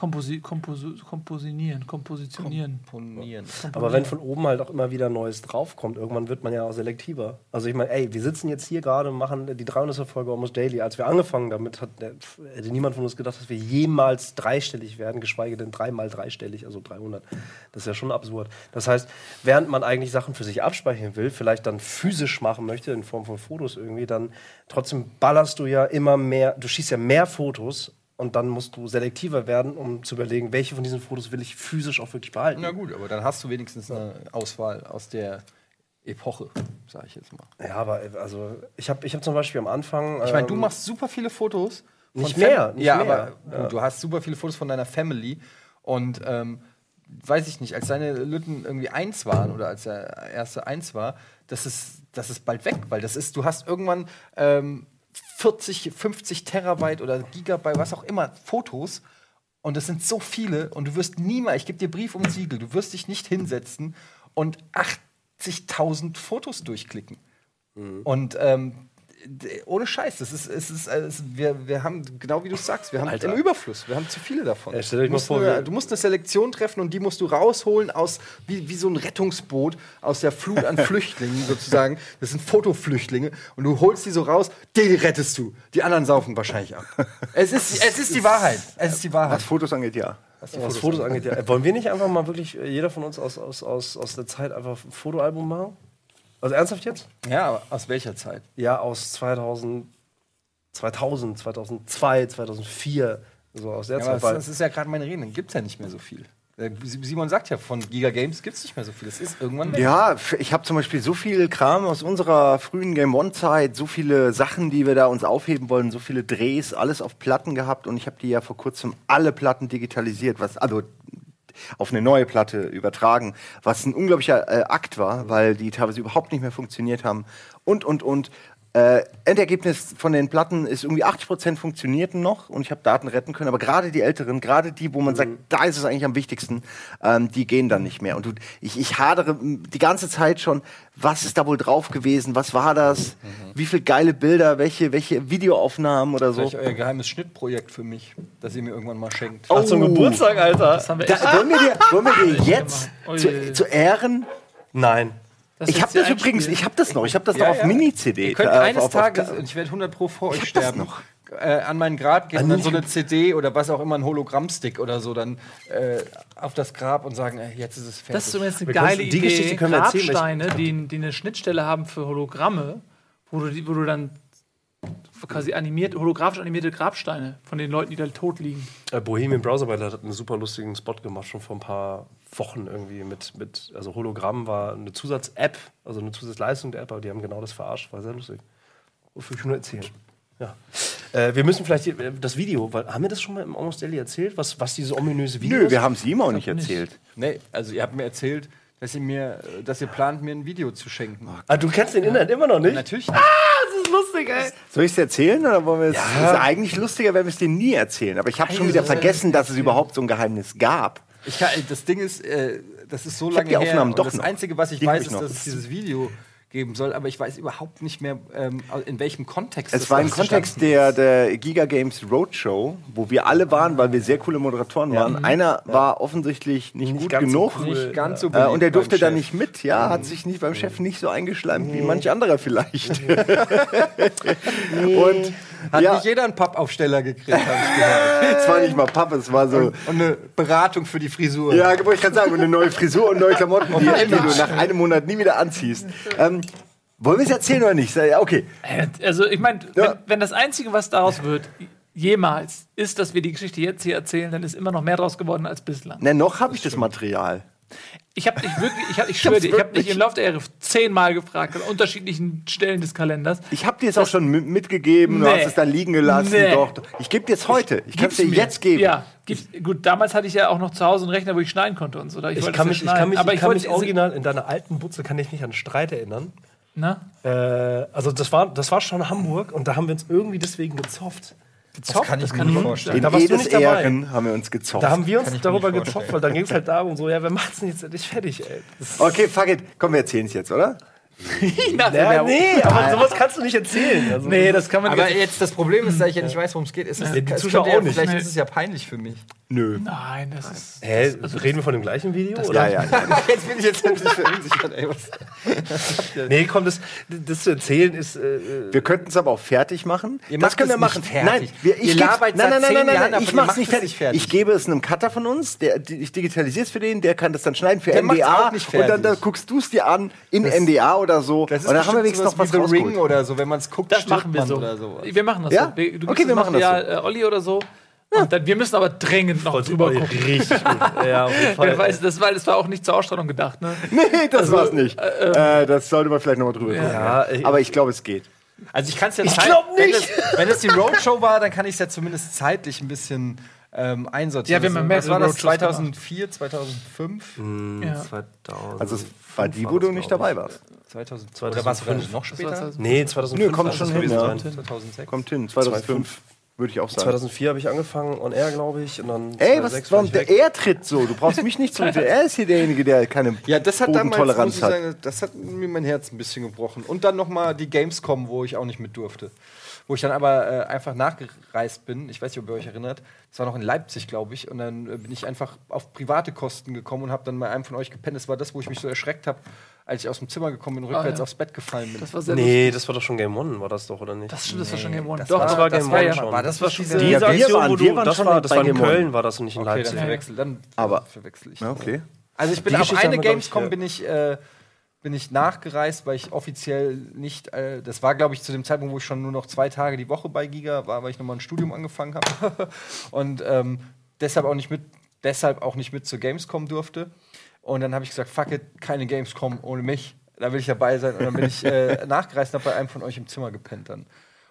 komposi komposi komposinieren, kompositionieren. Komponieren. Aber wenn von oben halt auch immer wieder Neues draufkommt, irgendwann wird man ja auch selektiver. Also ich meine, ey, wir sitzen jetzt hier gerade und machen die 300. Folge Almost Daily. Als wir angefangen damit, hat, hätte niemand von uns gedacht, dass wir jemals dreistellig werden, geschweige denn dreimal dreistellig, also 300. Das ist ja schon absurd. Das heißt, während man eigentlich Sachen für sich abspeichern will, vielleicht dann physisch machen möchte, in Form von Fotos irgendwie, dann trotzdem ballerst du ja immer mehr, du schießt ja mehr Fotos und dann musst du selektiver werden, um zu überlegen, welche von diesen Fotos will ich physisch auch wirklich behalten. Na gut, aber dann hast du wenigstens eine Auswahl aus der Epoche, sage ich jetzt mal. Ja, aber also ich habe ich hab zum Beispiel am Anfang. Ich meine, du ähm, machst super viele Fotos. Nicht mehr, nicht ja, mehr. aber du, du hast super viele Fotos von deiner Family und ähm, weiß ich nicht, als seine Lütten irgendwie eins waren oder als der erste eins war, das ist, das ist bald weg, weil das ist, du hast irgendwann ähm, 40, 50 Terabyte oder Gigabyte, was auch immer, Fotos. Und das sind so viele und du wirst niemals, ich gebe dir Brief um Siegel, du wirst dich nicht hinsetzen und 80.000 Fotos durchklicken. Und ähm, ohne Scheiß, das ist, es ist, es, wir, wir haben, genau wie du sagst, wir haben Alter. im Überfluss, wir haben zu viele davon. Ja, euch du, mal musst vor, eine, du musst eine Selektion treffen und die musst du rausholen aus, wie, wie so ein Rettungsboot aus der Flut an Flüchtlingen sozusagen. Das sind Fotoflüchtlinge und du holst die so raus, die rettest du. Die anderen saufen wahrscheinlich ab. es, ist, es ist die Wahrheit. Es ist die Wahrheit. Was Fotos angeht, ja. Was Fotos angeht, ja. Wollen wir nicht einfach mal wirklich, äh, jeder von uns aus, aus, aus, aus der Zeit einfach ein Fotoalbum machen? Also ernsthaft jetzt? Ja, aber aus welcher Zeit? Ja, aus 2000, 2000, 2002, 2004, so aus der Ja, Zeit. das, das ist ja gerade meine Rede. Gibt es ja nicht mehr so viel. Äh, Simon sagt ja, von Giga Games gibt es nicht mehr so viel. Das ist irgendwann weg. Ja, ich habe zum Beispiel so viel Kram aus unserer frühen Game One-Zeit, so viele Sachen, die wir da uns aufheben wollen, so viele Drehs, alles auf Platten gehabt und ich habe die ja vor kurzem alle Platten digitalisiert, was also auf eine neue Platte übertragen, was ein unglaublicher äh, Akt war, weil die teilweise überhaupt nicht mehr funktioniert haben und und und. Äh, Endergebnis von den Platten ist irgendwie 80% funktionierten noch und ich habe Daten retten können, aber gerade die älteren, gerade die, wo man sagt, da ist es eigentlich am wichtigsten, ähm, die gehen dann nicht mehr. Und du, ich, ich hadere die ganze Zeit schon, was ist da wohl drauf gewesen, was war das, wie viele geile Bilder, welche, welche Videoaufnahmen oder so. Vielleicht euer geheimes Schnittprojekt für mich, das ihr mir irgendwann mal schenkt. Ach, zum Geburtstag, Alter. Das haben wir Da, echt. wollen, wir dir, wollen wir dir jetzt zu, zu Ehren Nein. Ich habe das übrigens, ich habe das noch, ich habe das Ja, noch auf ja. Mini-CD. Ihr könnt äh, eines auf- auf- Tages, und ich werde 100 pro vor euch sterben, noch. Äh, an meinen Grab gehen und dann so eine CD oder was auch immer, ein Hologrammstick oder so, dann äh, auf das Grab und sagen, äh, jetzt ist es fertig. Das ist zumindest eine geile die Idee. Geschichte können wir erzählen, Grabsteine, die, die eine Schnittstelle haben für Hologramme, wo du, wo du dann quasi animiert, holographisch animierte Grabsteine von den Leuten, die da tot liegen. Äh, Bohemian Browserbyte hat einen super lustigen Spot gemacht, schon vor ein paar Wochen irgendwie mit, mit also Hologramm war eine Zusatz-App, also eine Zusatzleistung der App, aber die haben genau das verarscht, war sehr lustig. Wofür ich nur erzählen. Ja. Äh, wir müssen vielleicht hier, äh, das Video, weil, haben wir das schon mal im Almost Daily erzählt, was, was diese ominöse Video Nö, ist? wir haben es ihm auch nicht nicht. erzählt. Nee, also ihr habt mir erzählt, dass ihr mir, äh, dass ihr plant, mir ein Video zu schenken. Ah, du kennst den Inhalt immer noch nicht? Natürlich. Das ist lustig, ey. Soll ich es erzählen oder wollen wir es? Es ist eigentlich lustiger, wenn wir es dir nie erzählen. Aber ich habe schon wieder vergessen, dass es überhaupt so ein Geheimnis gab. Ich kann, das Ding ist, äh, das ist so hab lange die Aufnahmen her. doch und das noch. Einzige, was ich Die weiß, ich ist, noch. dass es dieses Video geben soll, aber ich weiß überhaupt nicht mehr, ähm, in welchem Kontext Es das war im Kontext der, der Giga Games Roadshow, wo wir alle waren, weil wir sehr coole Moderatoren waren. Einer war offensichtlich nicht, gut ganz so genug. cool. nicht ganz so Äh, und der durfte da nicht mit, ja, hat sich nicht beim Chef nicht so eingeschleimt wie manch anderer vielleicht. und Hat ja, nicht jeder einen Pappaufsteller gekriegt, habe ich gehört. es war nicht mal Pappe, es war so. Und eine Beratung für die Frisur. Ja, wollte ich gerade sagen, und eine neue Frisur und neue Klamotten, die, die du nach einem Monat nie wieder anziehst. Ähm, wollen wir es erzählen oder nicht? Ja, okay. Äh, Also, ich meine, Ja. wenn, wenn das Einzige, was daraus wird, jemals, ist, dass wir die Geschichte jetzt hier erzählen, dann ist immer noch mehr draus geworden als bislang. Na, noch habe ich das Material. Ich habe dich wirklich, ich, hab, ich schwöre dir, ich habe dich im Laufe der Jahre zehnmal gefragt, an unterschiedlichen Stellen des Kalenders. Ich habe dir es auch schon mi- mitgegeben, du Nee. hast es dann liegen gelassen. Nee. Doch, doch. Ich gebe dir es heute. Ich kann es dir mir. jetzt geben. Ja, gib's, gut, damals hatte ich ja auch noch zu Hause einen Rechner, wo ich schneiden konnte und so. da Ich wollte kann, es mich, ja ich kann mich, schneiden. ich kann mich original in deiner alten Butze kann ich mich an Streit erinnern. Na? Äh, also das war, das war schon Hamburg und da haben wir uns irgendwie deswegen gezofft. Das kann ich mir nicht vorstellen. In Da warst du jedes nicht dabei. Ehren haben wir uns gezofft. Da haben wir uns Kann mir darüber vorstellen. weil dann ging es halt darum, so, ja, wer macht's denn jetzt endlich fertig, ey? Das okay, fuck it. Komm, wir erzählen es jetzt, oder? Nach der ja, Werbung. nee, aber sowas kannst du nicht erzählen. Also, Nee, das kann man Aber jetzt. das Problem ist, da ich ja nicht weiß, worum es geht, ist es, Ja, die Zuschauer ja, auch nicht. Vielleicht Nee. ist es ja peinlich für mich. Nö. Nein, das ist. Hä, reden wir von dem gleichen Video? Ja, Oder? ja. Jetzt bin ich jetzt endlich verunsichert, ey. Was? Nee, komm, das, das zu erzählen ist. Äh, Wir könnten es aber auch fertig machen. Ihr das können wir machen. nicht fertig. Nein, wir, ich Ihr nein, nein, nein, nein, nein, nein, ich mach's nicht fertig. fertig. Ich gebe es einem Cutter von uns, der, ich digitalisiere es für den, der kann das dann schneiden für Der NDA auch nicht und dann guckst du es dir an in NDA oder so. Das ist und dann haben wir wenigstens noch was The Ring rausgeholt. oder so, wenn man es guckt, Das machen wir man so. oder so. Wir machen das Ja? so. Wir, du Okay, wir machen das Äh, Olli oder so. Und dann, wir müssen aber dringend noch drüber gucken. richtig gut. Ja, auf jeden Fall. Wer weiß, das, war, das war auch nicht zur Ausstrahlung gedacht, ne? Nee, das war's nicht. Äh, das sollte man vielleicht nochmal drüber gucken. Ja, ich- Aber ich glaube, es geht. Also ich kann es ja Ich zeit- glaub Wenn nicht. es, wenn es die Roadshow war, dann kann ich es ja zumindest zeitlich ein bisschen ähm, einsortiert. Ja, wir haben Also, was war das? mehrere Roadshows 2004, 2005? Ja. 2000. Also es war die, wo du nicht dabei warst. 2000, oder war es noch später? Nee, 2005. Nö, kommt schon hin, ja. sein. 2006? Kommt hin, 2005, würde ich auch sagen. 2004 habe ich angefangen, on air, glaube ich. Und dann Ey, was, 2006 war der weg. er tritt so? Du brauchst mich nicht zurück. Er ist hier derjenige, der keine Ja, das hat damals, hat. sagen, das hat mir mein Herz ein bisschen gebrochen. Und dann noch mal die Gamescom, wo ich auch nicht mit durfte. Wo ich dann aber äh, einfach nachgereist bin. Ich weiß nicht, ob ihr euch erinnert. Das war noch in Leipzig, glaube ich. Und dann äh, bin ich einfach auf private Kosten gekommen und habe dann bei einem von euch gepennt. Das war das, wo ich mich so erschreckt habe, als ich aus dem Zimmer gekommen bin und rückwärts ja. aufs Bett gefallen bin. Das war sehr Nee, das war doch schon Game One, war das doch, oder nicht? Das stimmt, das war schon Game One. das Doch, war- das war das Game war One ja schon. schon. War das was diese Diese wir Aktion, waren- wo du, das schon war, das war in Game One. Köln, war das und nicht in Okay, Leipzig. dann verwechsel, dann Aber- verwechsel ich. Ja, okay. Also ich bin Die auf eine Gamescom bin ich äh, bin ich nachgereist, weil ich offiziell nicht, äh, das war glaube ich zu dem Zeitpunkt, wo ich schon nur noch zwei Tage die Woche bei Giga war, weil ich nochmal ein Studium angefangen habe und ähm, deshalb auch nicht mit, deshalb auch nicht mit zur Gamescom durfte. Und dann habe ich gesagt, fuck it, keine Gamescom ohne mich. Da will ich dabei sein. Und dann bin ich äh, nachgereist und habe bei einem von euch im Zimmer gepennt dann. Und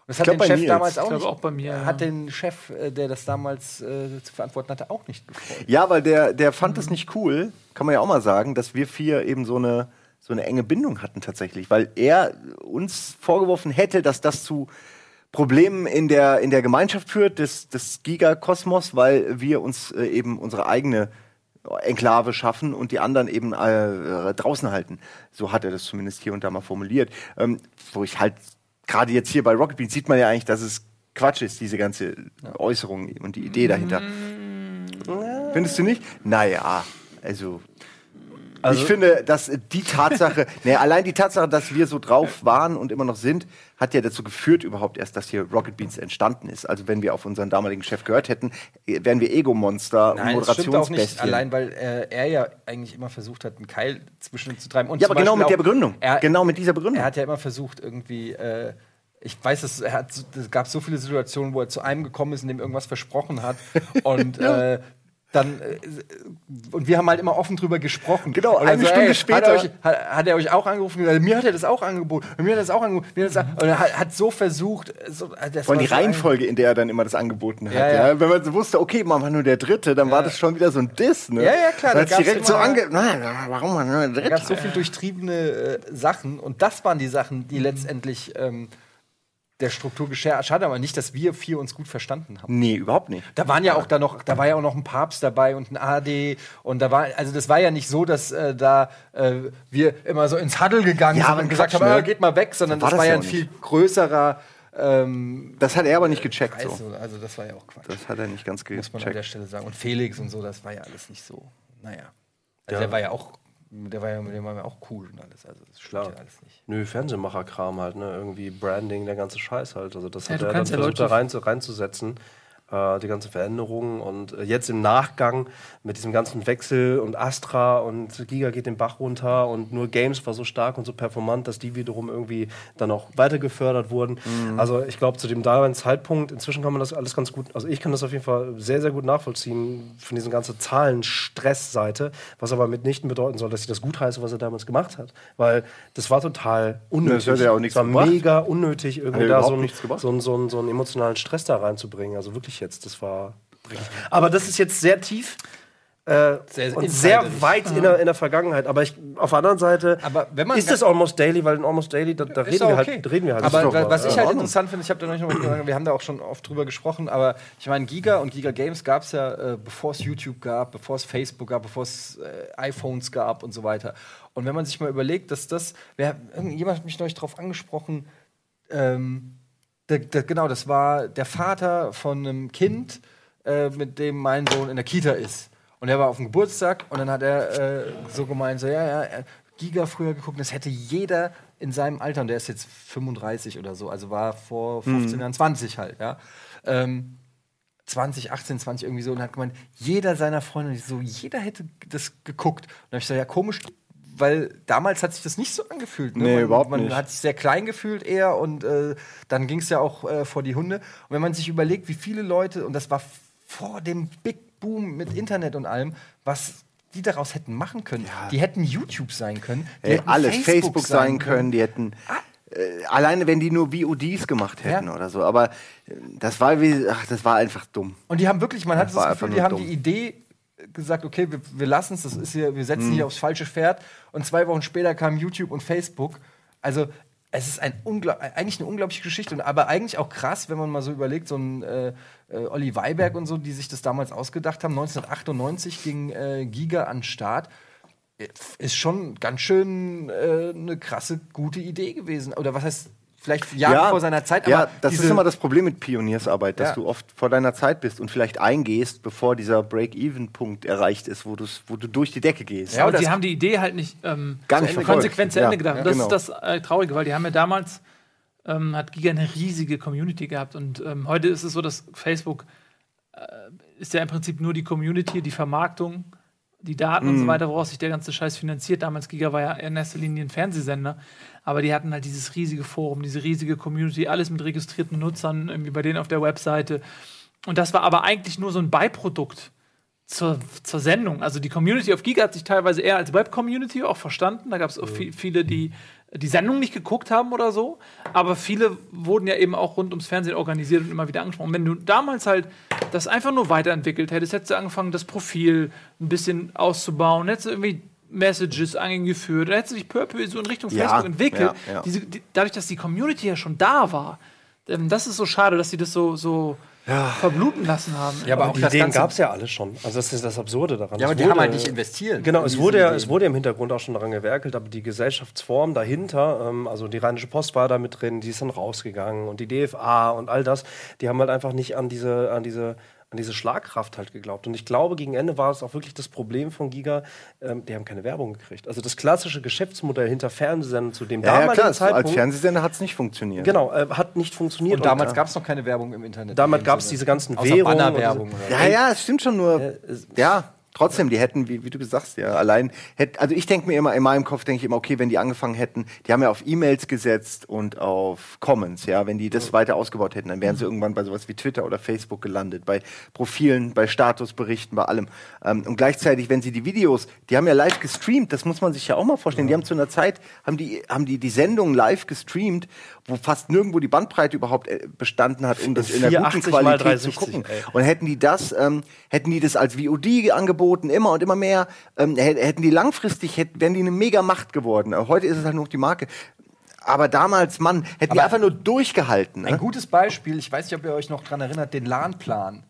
das hat glaub, den Chef damals Ich auch nicht, auch bei mir, ja. hat den Chef, äh, der das damals äh, zu verantworten hatte, auch nicht gefreut. Ja, weil der, der fand es nicht cool, kann man ja auch mal sagen, dass wir vier eben so eine, so eine enge Bindung hatten tatsächlich, weil er uns vorgeworfen hätte, dass das zu Problemen in der, in der Gemeinschaft führt, des, des Gigakosmos, weil wir uns äh, eben unsere eigene Enklave schaffen und die anderen eben äh, draußen halten. So hat er das zumindest hier und da mal formuliert. Ähm, wo ich halt, gerade jetzt hier bei Rocket Beans sieht man ja eigentlich, dass es Quatsch ist, diese ganze Äußerung und die Idee dahinter. Findest du nicht? Naja, also. Ich finde, dass die Tatsache, nee, allein die Tatsache, dass wir so drauf waren und immer noch sind, hat ja dazu geführt überhaupt erst, dass hier Rocket Beans entstanden ist. Also wenn wir auf unseren damaligen Chef gehört hätten, wären wir Ego-Monster und. Moderationsbestien. Allein, weil äh, er ja eigentlich immer versucht hat, einen Keil zwischen uns zu treiben. Und ja, aber genau Beispiel mit der Begründung. Er, genau mit dieser Begründung. er hat ja immer versucht, irgendwie. Äh, ich weiß, es, hat, es gab so viele Situationen, wo er zu einem gekommen ist und dem irgendwas versprochen hat. und äh, dann. Äh, und wir haben halt immer offen drüber gesprochen. Genau, eine Stunde Hat später- er, euch, hat, hat er euch auch angerufen? gesagt, Mir hat er das auch angeboten. und Mir hat er das auch angeboten. Mir hat das, und er hat, hat so versucht. So, das Vor war die so Reihenfolge, in der er dann immer das angeboten hat. Ja, Ja, ja. Wenn man so wusste, okay, man war nur der Dritte, dann war das schon wieder so ein Diss. Ne? Ja, ja, klar, Dann direkt so ange... Nein, warum man nur der Da Dritte? gab es so viel durchtriebene äh, Sachen und das waren die Sachen, die letztendlich ähm, der Struktur geschert. Schade aber nicht, dass wir vier uns gut verstanden haben. Nee, überhaupt nicht. Da waren ja auch da noch, da war ja auch noch ein Papst dabei und ein AD und da war, also das war ja nicht so, dass äh, da äh, wir immer so ins Huddle gegangen Ja, sind und gesagt Quatsch, haben, ne? ah, geht mal weg, sondern So war das war ja ja ein auch viel größerer ähm, Das hat er aber nicht gecheckt. Kreis, So. so. Also das war ja auch Quatsch. Das hat er nicht ganz muss man an der gecheckt. Stelle sagen. Und Felix und so, das war ja alles nicht so. Naja. Also Ja. der war ja auch, der war ja, mit dem waren wir auch cool und alles. Also das stimmt Klar. ja alles nicht. Nö, Fernsehmacher-Kram halt, ne? Irgendwie Branding, der ganze Scheiß halt. Also das Ja, hat er dann ja versucht, da Leute- rein, reinzusetzen. Äh, die ganzen Veränderungen und äh, jetzt im Nachgang mit diesem ganzen Wechsel und Astra und Giga geht den Bach runter und nur Games war so stark und so performant, dass die wiederum irgendwie dann auch weiter gefördert wurden. Also ich glaube, zu dem damaligen Zeitpunkt, inzwischen kann man das alles ganz gut, also ich kann das auf jeden Fall sehr, sehr gut nachvollziehen von dieser ganzen Zahlen-Stress-Seite, was aber mitnichten bedeuten soll, dass ich das gut heiße, was er damals gemacht hat. Weil das war total unnötig. Das ja auch nichts es war gebracht. mega unnötig, irgendwie da so einen, so, einen, so, einen, so einen emotionalen Stress da reinzubringen. Also wirklich jetzt, das war. Aber das ist jetzt sehr tief. Äh, Sehr und sehr weit in der, in der Vergangenheit. Aber ich, auf der anderen Seite Aber wenn man ist es Almost Daily, weil in Almost Daily, da, da reden, wir okay. halt, reden wir halt. Aber Das was mal- ich halt interessant finde, ich habe da noch nicht gesagt, wir haben da auch schon oft drüber gesprochen, aber ich meine, Giga und Giga Games gab es ja, äh, bevor es YouTube gab, bevor es Facebook gab, bevor es äh, iPhones gab und so weiter. Und wenn man sich mal überlegt, dass das, wer, irgendjemand hat mich neulich darauf angesprochen, ähm, der, der, genau, das war der Vater von einem Kind, äh, mit dem mein Sohn in der Kita ist. Und er war auf dem Geburtstag und dann hat er äh, so gemeint, so, ja, ja, er- Giga früher geguckt, das hätte jeder in seinem Alter, und der ist jetzt 35 oder so, also war vor 15 Jahren 20 halt, ja. Ähm, 20, 18, 20 irgendwie so und hat gemeint, jeder seiner Freunde, so, jeder hätte das geguckt. Und dann hab ich gesagt, ja, komisch, weil damals hat sich das nicht so angefühlt. Ne? Nee, man, überhaupt man nicht. hat sich sehr klein gefühlt eher und äh, dann ging es ja auch äh, vor die Hunde. Und wenn man sich überlegt, wie viele Leute, und das war vor dem Big Boom mit Internet und allem, was die daraus hätten machen können. Die hätten YouTube sein können. Die Ey, hätten alles, Facebook, sein können, die hätten äh, alleine wenn die nur VODs gemacht hätten Ja. oder so. Aber äh, das war wie, ach, das war einfach dumm. Und die haben wirklich, man hat Das das, war Gefühl, die haben dumm. die Idee gesagt, okay, wir, wir lassen es, das ist hier, wir Mhm. setzen hier aufs falsche Pferd. Und zwei Wochen später kamen YouTube und Facebook. Also es ist ein eigentlich eine unglaubliche Geschichte, und aber eigentlich auch krass, wenn man mal so überlegt, so ein äh, äh, Olli Weiberg und so, die sich das damals ausgedacht haben. 1998 ging äh, Giga an den Start. Ist schon ganz schön äh, eine krasse, gute Idee gewesen. Oder was heißt, vielleicht Jahre vor seiner Zeit, ja, aber das ist immer das Problem mit Pioniersarbeit, dass Ja. du oft vor deiner Zeit bist und vielleicht eingehst, bevor dieser Break-Even-Punkt erreicht ist, wo, wo du durch die Decke gehst. Ja, aber aber die das- haben die Idee halt nicht, ähm, Gar zu nicht konsequent zu Ja, Ende gedacht. ja, Und das genau. ist das äh, Traurige, weil die haben ja damals, ähm, hat Giga eine riesige Community gehabt. Und ähm, heute ist es so, dass Facebook äh, ist ja im Prinzip nur die Community, die Vermarktung, die Daten und so weiter, woraus sich der ganze Scheiß finanziert. Damals Giga war ja in erster Linie ein Fernsehsender, aber die hatten halt dieses riesige Forum, diese riesige Community, alles mit registrierten Nutzern, irgendwie bei denen auf der Webseite. Und das war aber eigentlich nur so ein Beiprodukt zur, zur Sendung. Also die Community auf Giga hat sich teilweise eher als Web-Community auch verstanden. Da gab es auch vi- viele, die die Sendung nicht geguckt haben oder so. Aber viele wurden ja eben auch rund ums Fernsehen organisiert und immer wieder angesprochen. Wenn du damals halt das einfach nur weiterentwickelt hättest, hättest du angefangen, das Profil ein bisschen auszubauen, hättest du irgendwie Messages eingeführt, dich peu à peu so in Richtung Ja, Facebook entwickelt. ja, ja. Diese, die, dadurch, dass die Community ja schon da war. Ähm, das ist so schade, dass sie das so, so verbluten lassen haben. Ja, aber Aber auch die das Ideen gab es ja alle schon. Also das ist das Absurde daran. Ja, aber Es die wurde- haben halt nicht investiert. Genau, in es wurde, ja, es wurde ja im Hintergrund auch schon daran gewerkelt, aber die Gesellschaftsform dahinter, ähm, also die Rheinische Post war da mit drin, die ist dann rausgegangen und die DFA und all das, die haben halt einfach nicht an diese, an diese, an diese Schlagkraft halt geglaubt. Und ich glaube, gegen Ende war es auch wirklich das Problem von Giga, ähm, die haben keine Werbung gekriegt. Also das klassische Geschäftsmodell hinter Fernsehsendern zu dem Ja, ja, damaligen klar, als Zeitpunkt, Fernsehsender hat es nicht funktioniert. genau, äh, hat nicht funktioniert. Und damals äh, gab es noch keine Werbung im Internet. Damals gab's Sinne. diese ganzen Außer Währungen Bannerwerbung. oder- Ja, ja, es stimmt schon nur. Ja, trotzdem, die hätten, wie, wie du gesagt hast, ja, allein, hätt, also ich denke mir immer, in meinem Kopf denke ich immer, okay, wenn die angefangen hätten, die haben ja auf E-Mails gesetzt und auf Comments, ja, wenn die das weiter ausgebaut hätten, dann wären sie irgendwann bei sowas wie Twitter oder Facebook gelandet, bei Profilen, bei Statusberichten, bei allem. Ähm, und gleichzeitig, wenn sie die Videos, die haben ja live gestreamt, das muss man sich ja auch mal vorstellen, die haben zu einer Zeit, haben die, haben die die Sendung live gestreamt, wo fast nirgendwo die Bandbreite überhaupt äh, bestanden hat, um das in einer guten 480 mal Qualität zu 360, gucken. ey. Und hätten die das, ähm, hätten die das als VOD angeboten, immer und immer mehr, ähm, hä- hätten die langfristig, hätten, wären die eine mega Macht geworden. Äh, Heute ist es halt nur noch die Marke. Aber damals, Mann, hätten die Aber einfach nur durchgehalten. Ein Ne? gutes Beispiel, ich weiß nicht, ob ihr euch noch dran erinnert, den LAN-Plan.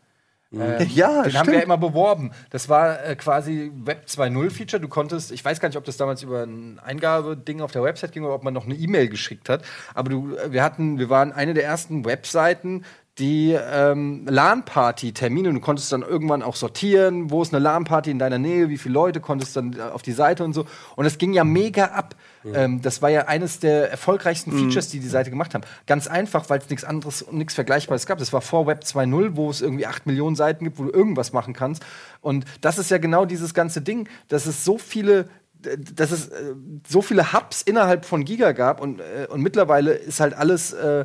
Äh, Ja, den haben wir stimmt. ja immer beworben. Das war äh, quasi Web 2.0 Feature. Du konntest, ich weiß gar nicht, ob das damals über ein Eingabeding auf der Website ging oder ob man noch eine E-Mail geschickt hat. Aber du, äh, wir hatten, wir waren eine der ersten Webseiten, die ähm, LAN-Party-Termine. Du konntest dann irgendwann auch sortieren, wo ist eine LAN-Party in deiner Nähe, wie viele Leute konntest dann äh, auf die Seite und so. Und es ging ja mega ab. Ähm, das war ja eines der erfolgreichsten Features, die die Seite gemacht haben. Ganz einfach, weil es nichts anderes und nichts Vergleichbares gab. Das war vor Web 2.0, wo es irgendwie 8 Millionen Seiten gibt, wo du irgendwas machen kannst. Und das ist ja genau dieses ganze Ding, dass es so viele dass es äh, so viele Hubs innerhalb von Giga gab und, äh, und mittlerweile ist halt alles äh,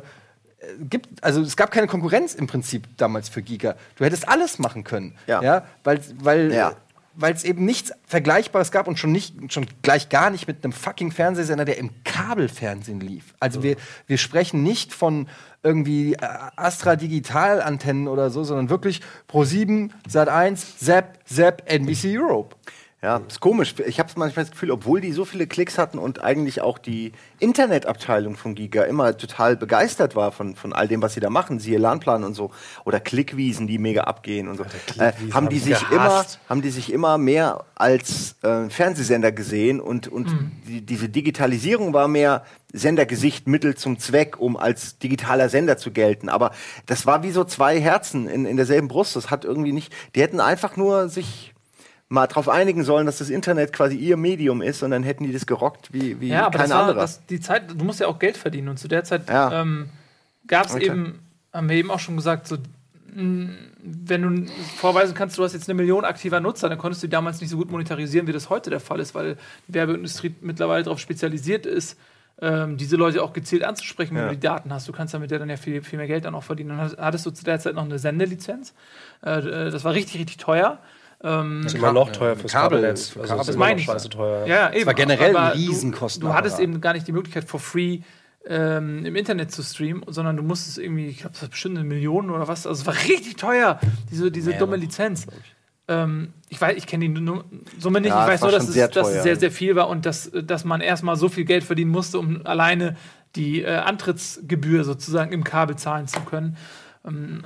gibt, also es gab keine Konkurrenz im Prinzip damals für Giga. Du hättest alles machen können, Ja. ja, weil weil Ja. weil es eben nichts Vergleichbares gab und schon nicht schon gleich gar nicht mit einem fucking Fernsehsender, der im Kabelfernsehen lief. Also wir wir sprechen nicht von irgendwie äh, Astra Digital Antennen oder so, sondern wirklich Pro7, Sat1, Zap, Zap, NBC Europe. Ja, ist komisch. Ich habe manchmal das Gefühl, obwohl die so viele Klicks hatten und eigentlich auch die Internetabteilung von Giga immer total begeistert war von, von all dem, was sie da machen, siehe LAN-Plan und so, oder Klickwiesen, die mega abgehen und so, äh, haben hab die ich sich immer, haben die sich immer mehr als äh, Fernsehsender gesehen und, und die, diese Digitalisierung war mehr Sendergesicht, Mittel zum Zweck, um als digitaler Sender zu gelten. Aber das war wie so zwei Herzen in, in derselben Brust. Das hat irgendwie nicht, die hätten einfach nur sich mal darauf einigen sollen, dass das Internet quasi ihr Medium ist und dann hätten die das gerockt wie, wie Ja, aber keine das war andere. das, die Zeit, du musst ja auch Geld verdienen und zu der Zeit Ja. ähm, gab es Okay. eben, haben wir eben auch schon gesagt, so mh, wenn du vorweisen kannst, du hast jetzt eine Million aktiver Nutzer, dann konntest du die damals nicht so gut monetarisieren, wie das heute der Fall ist, weil die Werbeindustrie mittlerweile darauf spezialisiert ist, ähm, diese Leute auch gezielt anzusprechen, wenn Ja. du die Daten hast. Du kannst damit ja dann ja viel, viel mehr Geld dann auch verdienen. Dann hattest- hattest du zu der Zeit noch eine Sendelizenz. Äh, äh, das war richtig, richtig teuer. Ähm, Das ist immer noch Kabel- teuer fürs Kabel- Kabelnetz. für Also Kabel- das ist Das meine ich. scheiße teuer. Ja, ja, eben. war generell ein Aber du- Riesenkosten- Du hattest eben gar nicht die Möglichkeit, for free ähm, im Internet zu streamen, sondern du musstest irgendwie, ich glaube, das war bestimmt eine Million oder was. Also es war richtig teuer, diese, diese dumme Lizenz. Ähm, ich weiß, ich kenne die Summe nicht. Ja, ich weiß nur, dass es, sehr dass es sehr, sehr viel war und dass, dass man erstmal so viel Geld verdienen musste, um alleine die äh, Antrittsgebühr sozusagen im Kabel zahlen zu können.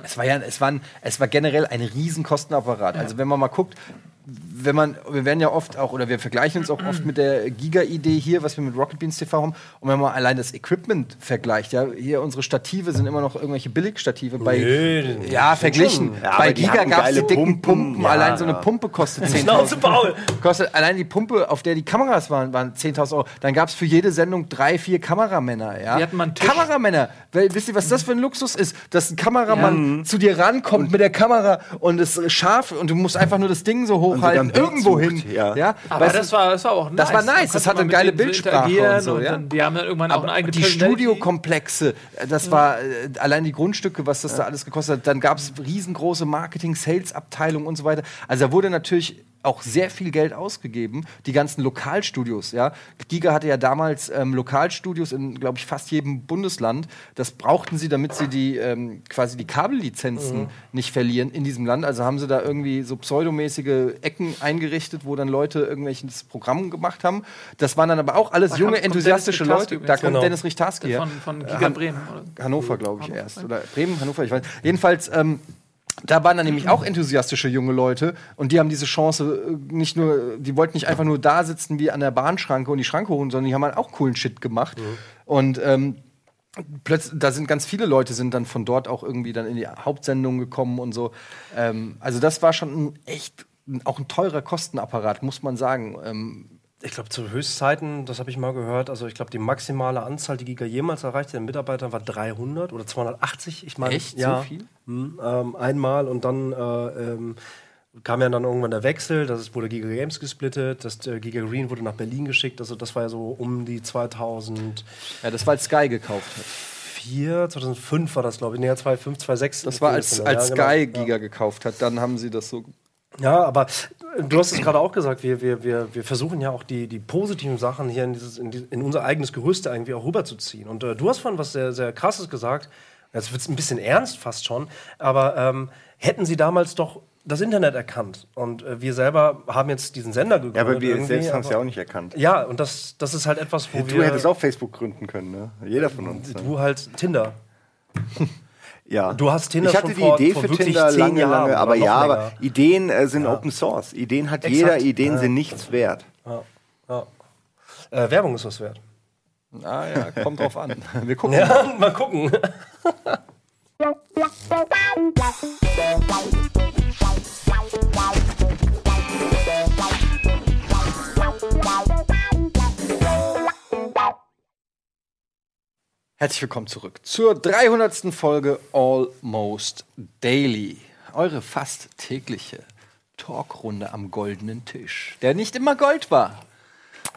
Es war ja, es war, ein, es war generell ein riesen Kostenapparat. Also wenn man mal guckt, wenn man, wir werden ja oft auch, oder wir vergleichen uns auch oft mit der Giga-Idee hier, was wir mit Rocket Beans TV haben. Und wenn man allein das Equipment vergleicht, ja, hier unsere Stative sind immer noch irgendwelche Billigstative. Bei, Nee, ja, verglichen. Ja, Bei Giga gab es die dicken Pumpen. Pumpen. Ja, allein so eine ja. Pumpe kostet 10.000 Schnauze, Paul! Kostet allein die Pumpe, auf der die Kameras waren, waren 10.000 Euro. Dann gab es für jede Sendung drei, vier Kameramänner. Ja? Wir hatten mal einen Tisch. Kameramänner. Weil, wisst ihr, was das für ein Luxus ist? Dass ein Kameramann zu dir rankommt mit der Kamera und es ist scharf und du musst einfach nur das Ding so hochhalten, irgendwo hin. ja. Ja? Aber Weißt das war, das war auch nice. Das war nice, Da das hatte eine geile so Bildsprache und so, ja. dann, die haben dann irgendwann auch aber eine eigene die. Studiokomplexe, das war äh, allein die Grundstücke, was das da alles gekostet hat. Dann gab es riesengroße Marketing-Sales-Abteilungen und so weiter. Also da wurde natürlich auch sehr viel Geld ausgegeben. Die ganzen Lokalstudios, ja. Giga hatte ja damals ähm, Lokalstudios in, glaube ich, fast jedem Bundesland. Das brauchten sie, damit sie die ähm, quasi die Kabellizenzen nicht verlieren in diesem Land. Also haben sie da irgendwie so pseudomäßige Ecken eingerichtet, wo dann Leute irgendwelches Programm gemacht haben. Das waren dann aber auch alles Da junge, kommt enthusiastische Dennis Leute. Da kommt Genau. Dennis Richtarski her. von, von Giga Han- Bremen. Oder? Hannover, glaube ich, Hannover, erst. Oder Bremen, Hannover, ich weiß. Jedenfalls, ähm, da waren dann nämlich auch enthusiastische junge Leute und die haben diese Chance äh, nicht nur, die wollten nicht einfach nur da sitzen wie an der Bahnschranke und die Schranke holen, sondern die haben halt auch coolen Shit gemacht. Und ähm, plötzlich, da sind ganz viele Leute sind dann von dort auch irgendwie dann in die Hauptsendung gekommen und so. Ähm, also das war schon ein echt auch ein teurer Kostenapparat, muss man sagen. Ähm, Ich glaube, zu Höchstzeiten, das habe ich mal gehört, also ich glaube, die maximale Anzahl, die Giga jemals erreichte, der Mitarbeiter war 300 oder 280. Ich meine, Echt? ja, So viel? Mhm, ähm, einmal und dann äh, ähm, kam ja dann irgendwann der Wechsel, das wurde Giga Games gesplittet, das äh, Giga Green wurde nach Berlin geschickt, also das war ja so um die 2004, ja, das war als Sky gekauft hat. 2005 war das, glaube ich, nee, 2005, 2006. Das war als, Ja, als genau. Sky Giga gekauft hat, dann haben sie das so Ja, aber du hast es gerade auch gesagt, wir, wir, wir, wir versuchen ja auch die, die positiven Sachen hier in, dieses, in, die, in unser eigenes Gerüst irgendwie auch rüberzuziehen. Und äh, du hast vorhin was sehr, sehr krasses gesagt. Jetzt wird es ein bisschen ernst fast schon, aber ähm, hätten sie damals doch das Internet erkannt und äh, wir selber haben jetzt diesen Sender gegründet. Ja, aber wir selbst haben es ja auch nicht erkannt. Ja, und das, das ist halt etwas, wo Du wir... hättest auch Facebook gründen können, ne? Jeder von uns. Ne? Du halt Tinder. Ja. Du hast Tinder ich hatte schon die vor- Idee vor für Tinder zehn lange, Jahren lange, aber ja, länger. aber Ideen äh, sind Open Source. Ideen hat jeder, Exakt. Ideen Ja. sind nichts wert. Ja, ja. Äh, Werbung ist was wert. Ah ja, kommt drauf an. Wir gucken. Ja, mal gucken. Herzlich willkommen zurück zur 300. Folge Almost Daily. Eure fast tägliche Talkrunde am goldenen Tisch. Der nicht immer Gold war.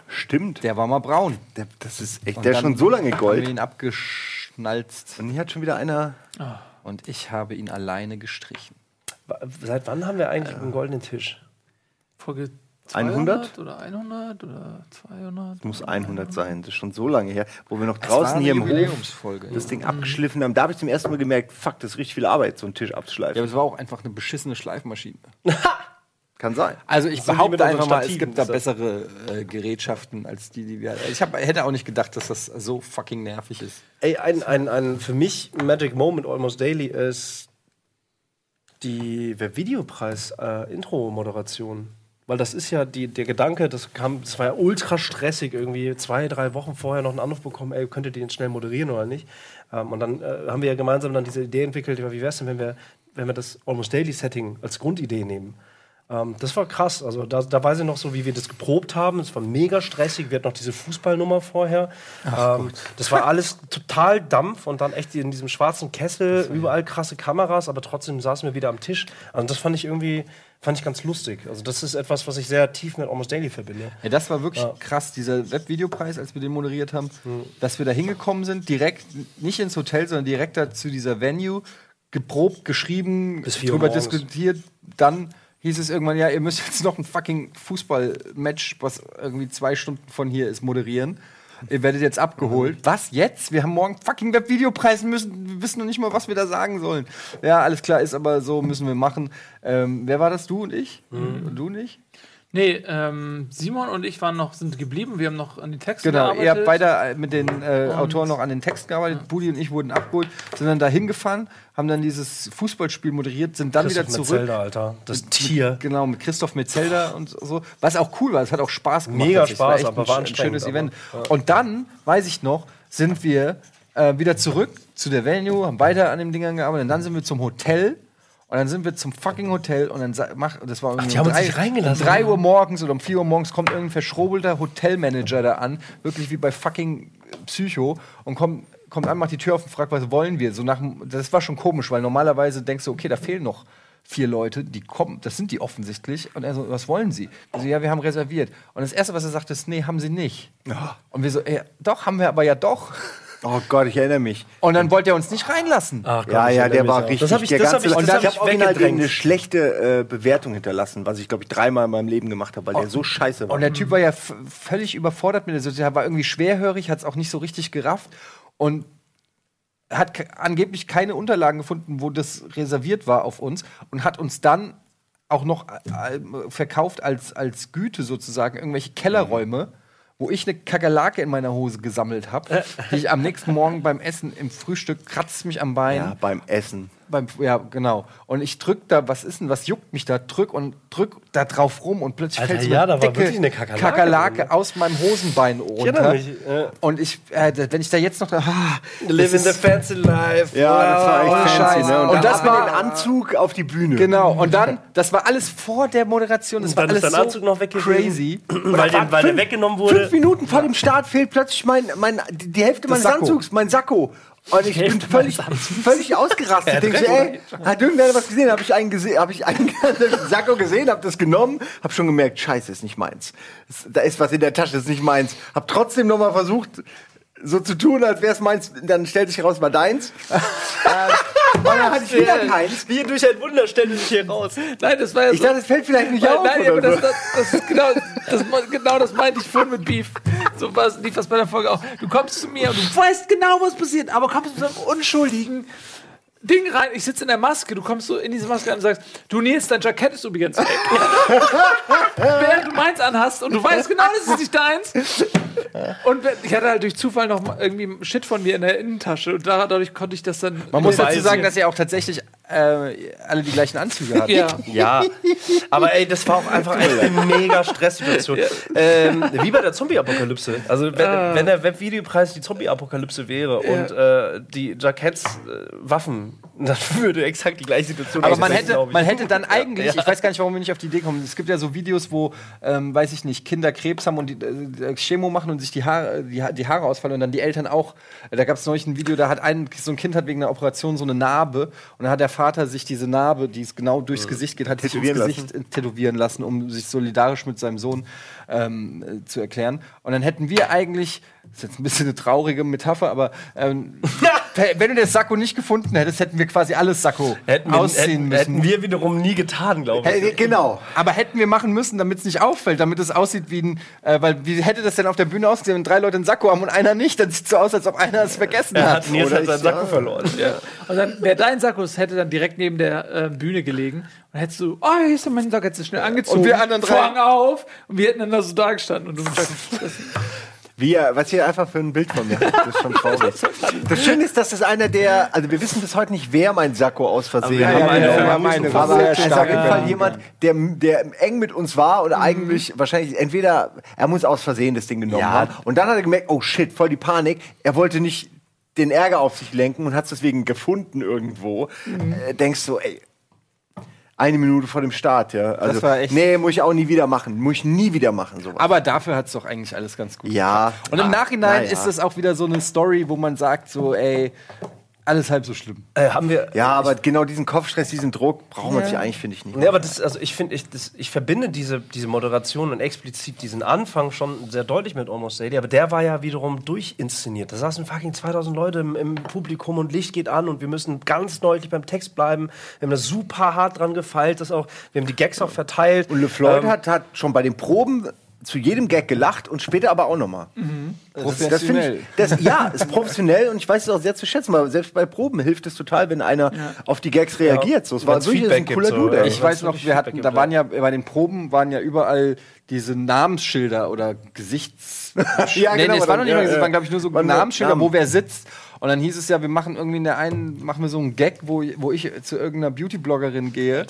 Stimmt. Der war mal braun. Der, das ist echt, Und der ist schon so lange Haben wir Gold. ihn abgeschnalzt. Und hier hat schon wieder einer. Und ich habe ihn alleine gestrichen. Seit wann haben wir eigentlich einen goldenen Tisch? Folge 100? 200 oder 100 oder 200? Muss 100 sein. Das ist schon so lange her, wo wir noch Das draußen hier im Hof das Ding abgeschliffen haben. Da habe ich zum ersten Mal gemerkt, fuck, das ist richtig viel Arbeit, so einen Tisch Ja, abzuschleifen. aber es war auch einfach eine beschissene Schleifmaschine. Kann sein. Also ich So behaupte einfach mal, es gibt da bessere äh, Gerätschaften als die, die wir. Ich hab, hätte auch nicht gedacht, dass das so fucking nervig ist. Ey, ein, ein, ein für mich Magic Moment Almost Daily ist die der Videopreis äh, Intro-Moderation. Weil das ist ja die, der Gedanke, das kam, das war ja ultra stressig, irgendwie zwei, drei Wochen vorher noch einen Anruf bekommen, ey, könntet ihr den schnell moderieren oder nicht? Ähm, und dann äh, haben wir ja gemeinsam dann diese Idee entwickelt, wie wäre es denn, wenn wir, wenn wir das Almost Daily Setting als Grundidee nehmen? Ähm, das war krass. Also da, da weiß ich noch so, wie wir das geprobt haben. Es war mega stressig. Wir hatten noch diese Fußballnummer vorher. Ähm, das war alles total Dampf und dann echt in diesem schwarzen Kessel, überall krasse Kameras, aber trotzdem saßen wir wieder am Tisch. Also das fand ich irgendwie, fand ich ganz lustig. Also das ist etwas, was ich sehr tief mit Almost Daily verbinde. Ja, das war wirklich Ja. krass, dieser Webvideopreis, als wir den moderiert haben, Hm. dass wir da hingekommen sind, direkt, nicht ins Hotel, sondern direkt da zu dieser Venue, geprobt, geschrieben, drüber morgens. diskutiert. Dann hieß es irgendwann, ja, ihr müsst jetzt noch ein fucking Fußballmatch, was irgendwie zwei Stunden von hier ist, moderieren. ihr werdet jetzt abgeholt. Was jetzt? Wir haben morgen fucking Webvideopreis müssen, wir wissen noch nicht mal, was wir da sagen sollen. Ja, alles klar, ist aber so, müssen wir machen. Ähm, wer war das? Du und ich? Und du nicht? Nee, ähm, Simon und ich waren noch, sind geblieben. Wir haben noch an den Texten Genau, ihr habt gearbeitet. beide äh, mit den äh, Autoren noch an den Texten gearbeitet. Budi und ich wurden abgeholt, sind dann da hingefahren, haben dann dieses Fußballspiel moderiert, sind dann wieder Christoph zurück. Metzelder, Alter. Das Tier. Genau, mit Christoph Metzelder und so. Was auch cool war, es hat auch Spaß gemacht. Mega Das war Spaß, echt aber ein, war ein schönes Event. aber, Und dann, weiß ich noch, sind wir äh, wieder zurück zu der Venue, haben weiter an den Dingern gearbeitet und dann sind wir zum Hotel. Und dann sind wir zum fucking Hotel und dann sa- mach, das war irgendwie die haben um uns reingelassen. Um 3 Uhr morgens oder um 4 Uhr morgens kommt irgendein verschrobelter Hotelmanager da an, wirklich wie bei fucking Psycho und kommt, kommt an, macht die Tür auf und fragt, was wollen wir? So nach, das war schon komisch, weil normalerweise denkst du, okay, da fehlen noch vier Leute, die kommen, das sind die offensichtlich. Und er so, was wollen sie? Wir so, ja, wir haben reserviert. Und das Erste, was er sagt, ist, nee, haben sie nicht. Und wir so, ey, doch, haben wir aber ja doch. Oh Gott, ich erinnere mich. Und dann wollte er uns nicht reinlassen. Ach Gott, Ja, ich ja, der war auch. richtig. Das hab ich, der das hab ganze- ich, und das dann, hab ich habe eine schlechte äh, Bewertung hinterlassen, was ich, glaube ich, dreimal in meinem Leben gemacht habe, weil der so scheiße war. Und der Typ war ja völlig überfordert mit der Situation. Er war irgendwie schwerhörig, hat es auch nicht so richtig gerafft und hat angeblich keine Unterlagen gefunden, wo das reserviert war auf uns und hat uns dann auch noch äh, äh, verkauft als, als Güte sozusagen irgendwelche Kellerräume, wo ich eine Kakerlake in meiner Hose gesammelt habe, die ich am nächsten Morgen beim Essen im Frühstück kratzt mich am Bein. ja, beim Essen. Beim, ja, genau. Und ich drück da, was ist denn, was juckt mich da? Drück und drück da drauf rum und plötzlich Alter, fällt so ja, eine da war dicke wirklich eine Kakerlake Kakerlake drin, ne? aus meinem Hosenbein runter. erinnere mich, ja. Und ich, äh, da- wenn ich da jetzt noch da, ah, Live das in the fancy life. Ja, das war echt fancy, Scheiß. ne? Und, Und das war- den Anzug auf die Bühne. Genau. Und dann, das war alles vor der Moderation. Das Und war alles dein so Anzug noch weg gewesen. crazy. Weil, der, weil der weggenommen wurde. Fünf Minuten vor dem Start fehlt plötzlich mein, mein, die die Hälfte meines Sakko. Anzugs, mein Sakko. Und ich bin völlig, völlig ausgerastet. Denk so, ey, hat irgendwer was gesehen? Habe ich einen gesehen? Habe ich einen Sakko gesehen? Habe das genommen? Habe schon gemerkt, Scheiße, ist nicht meins. Da ist was in der Tasche, ist nicht meins. Habe trotzdem noch mal versucht, so zu tun, als wäre es meins. Dann stellt sich raus, war deins. ähm, und dann hatte ich wieder keins. Wie durch ein Wunder stellt es sich hier raus. Nein, das war ja Ich so. dachte, es fällt vielleicht nicht Nein, auf. nein, oder aber das, so. das, das ist genau das, genau das meinte ich vorhin mit Beef. So was lief das bei der Folge auch. Du kommst zu mir und du weißt genau, was passiert, aber kommst mit so einem unschuldigen Ding rein. Ich sitze in der Maske, du kommst so in diese Maske rein und sagst, du Nils, dein Jackett ist übrigens weg. Während du meins anhast und du weißt genau, das ist nicht deins. Und ich hatte halt durch Zufall noch irgendwie Shit von mir in der Innentasche und dadurch konnte ich das dann. Man muss dazu sagen, dass ihr auch tatsächlich äh, alle die gleichen Anzüge habt. Ja. Ja, aber ey, das war auch einfach eine mega Stresssituation. Ähm, wie bei der Zombie-Apokalypse. Also, wenn, wenn der Webvideopreis die Zombie-Apokalypse wäre und äh, die Jackets äh, Waffen, dann würde exakt die gleiche Situation Aber man hätte, man hätte dann eigentlich, Ja. ich weiß gar nicht, warum wir nicht auf die Idee kommen. Es gibt ja so Videos, wo, ähm, weiß ich nicht, Kinder Krebs haben und die äh, Chemo machen und sich die Haare, die, Ha- die Haare ausfallen und dann die Eltern auch. Äh, Da gab es neulich ein Video, da hat ein, so ein Kind hat wegen einer Operation so eine Narbe und dann hat der Vater sich diese Narbe, die es genau durchs Gesicht geht, hat sich ins Gesicht äh, tätowieren lassen, um sich solidarisch mit seinem Sohn ähm, äh, zu erklären. Und dann hätten wir eigentlich, ist jetzt ein bisschen eine traurige Metapher, aber ähm, wenn du das Sakko nicht gefunden hättest, hätten wir quasi alles Sakko hätten wir, ausziehen hätten, müssen. hätten wir wiederum nie getan, glaube ich. Hey, genau. Aber hätten wir machen müssen, damit es nicht auffällt, damit es aussieht wie ein. Äh, weil wie hätte das denn auf der Bühne ausgesehen, wenn drei Leute einen Sakko haben und einer nicht? Dann sieht es so aus, als ob einer es vergessen Er hat. hat Nils hat seinen Sakko ja. verloren. Ja. Und dann wäre dein Sakko, hätte dann direkt neben der äh, Bühne gelegen. Und hättest du, oh, hier ist doch mein Sakko, hättest du schnell angezogen. Und wir anderen drei- auf. Und wir hätten dann da so da gestanden. Und du das, Wie, er- was hier einfach für ein Bild von mir hat, das ist schon traurig. Das Schöne ist, dass das einer der, also wir wissen bis heute nicht, wer mein Sakko aus Versehen hat. Ja, wir haben eine aber sehr es ist auf jeden Fall jemand, der, der eng mit uns war oder eigentlich wahrscheinlich entweder, er muss aus Versehen das Ding genommen Ja. haben und dann hat er gemerkt, oh shit, voll die Panik, er wollte nicht den Ärger auf sich lenken und hat es deswegen gefunden irgendwo. Äh, denkst du, ey, eine Minute vor dem Start, ja. Also, war echt- nee, muss ich auch nie wieder machen. Muss ich nie wieder machen, sowas. Aber dafür hat es doch eigentlich alles ganz gut. ja. Und im Nachhinein na ja. ist das auch wieder so eine Story, wo man sagt, so, ey, alles halb so schlimm. Äh, haben wir. Ja, aber genau diesen Kopfstress, diesen Druck braucht man sich eigentlich, finde ich, nicht. Ja, aber das, also ich finde, ich, das- ich verbinde diese, diese Moderation und explizit diesen Anfang schon sehr deutlich mit Almost Daily, aber der war ja wiederum durchinszeniert. Da saßen fucking 2000 Leute im, im Publikum und Licht geht an und wir müssen ganz deutlich beim Text bleiben. Wir haben da super hart dran gefeilt, das auch, wir haben die Gags auch verteilt. Und LeFloid Ähm, hat, hat schon bei den Proben zu jedem Gag gelacht und später aber auch nochmal. Das, das finde Professionell. ich, das, ja, ist professionell und ich weiß es auch sehr zu schätzen, weil selbst bei Proben hilft es total, wenn einer auf die Gags reagiert. So, es war wirklich ein cooler so, Dude. ja. Ich weiß noch, wir hatten, da waren ja bei den Proben waren ja überall diese Namensschilder oder Gesichts. Ja, nee, genau, nee, es war noch nicht ja, mal, es ja. waren glaube ich nur so Waren Namensschilder, Namen. wo wer sitzt. Und dann hieß es ja, wir machen irgendwie in der einen, machen wir so einen Gag, wo, wo ich zu irgendeiner Beauty-Bloggerin gehe.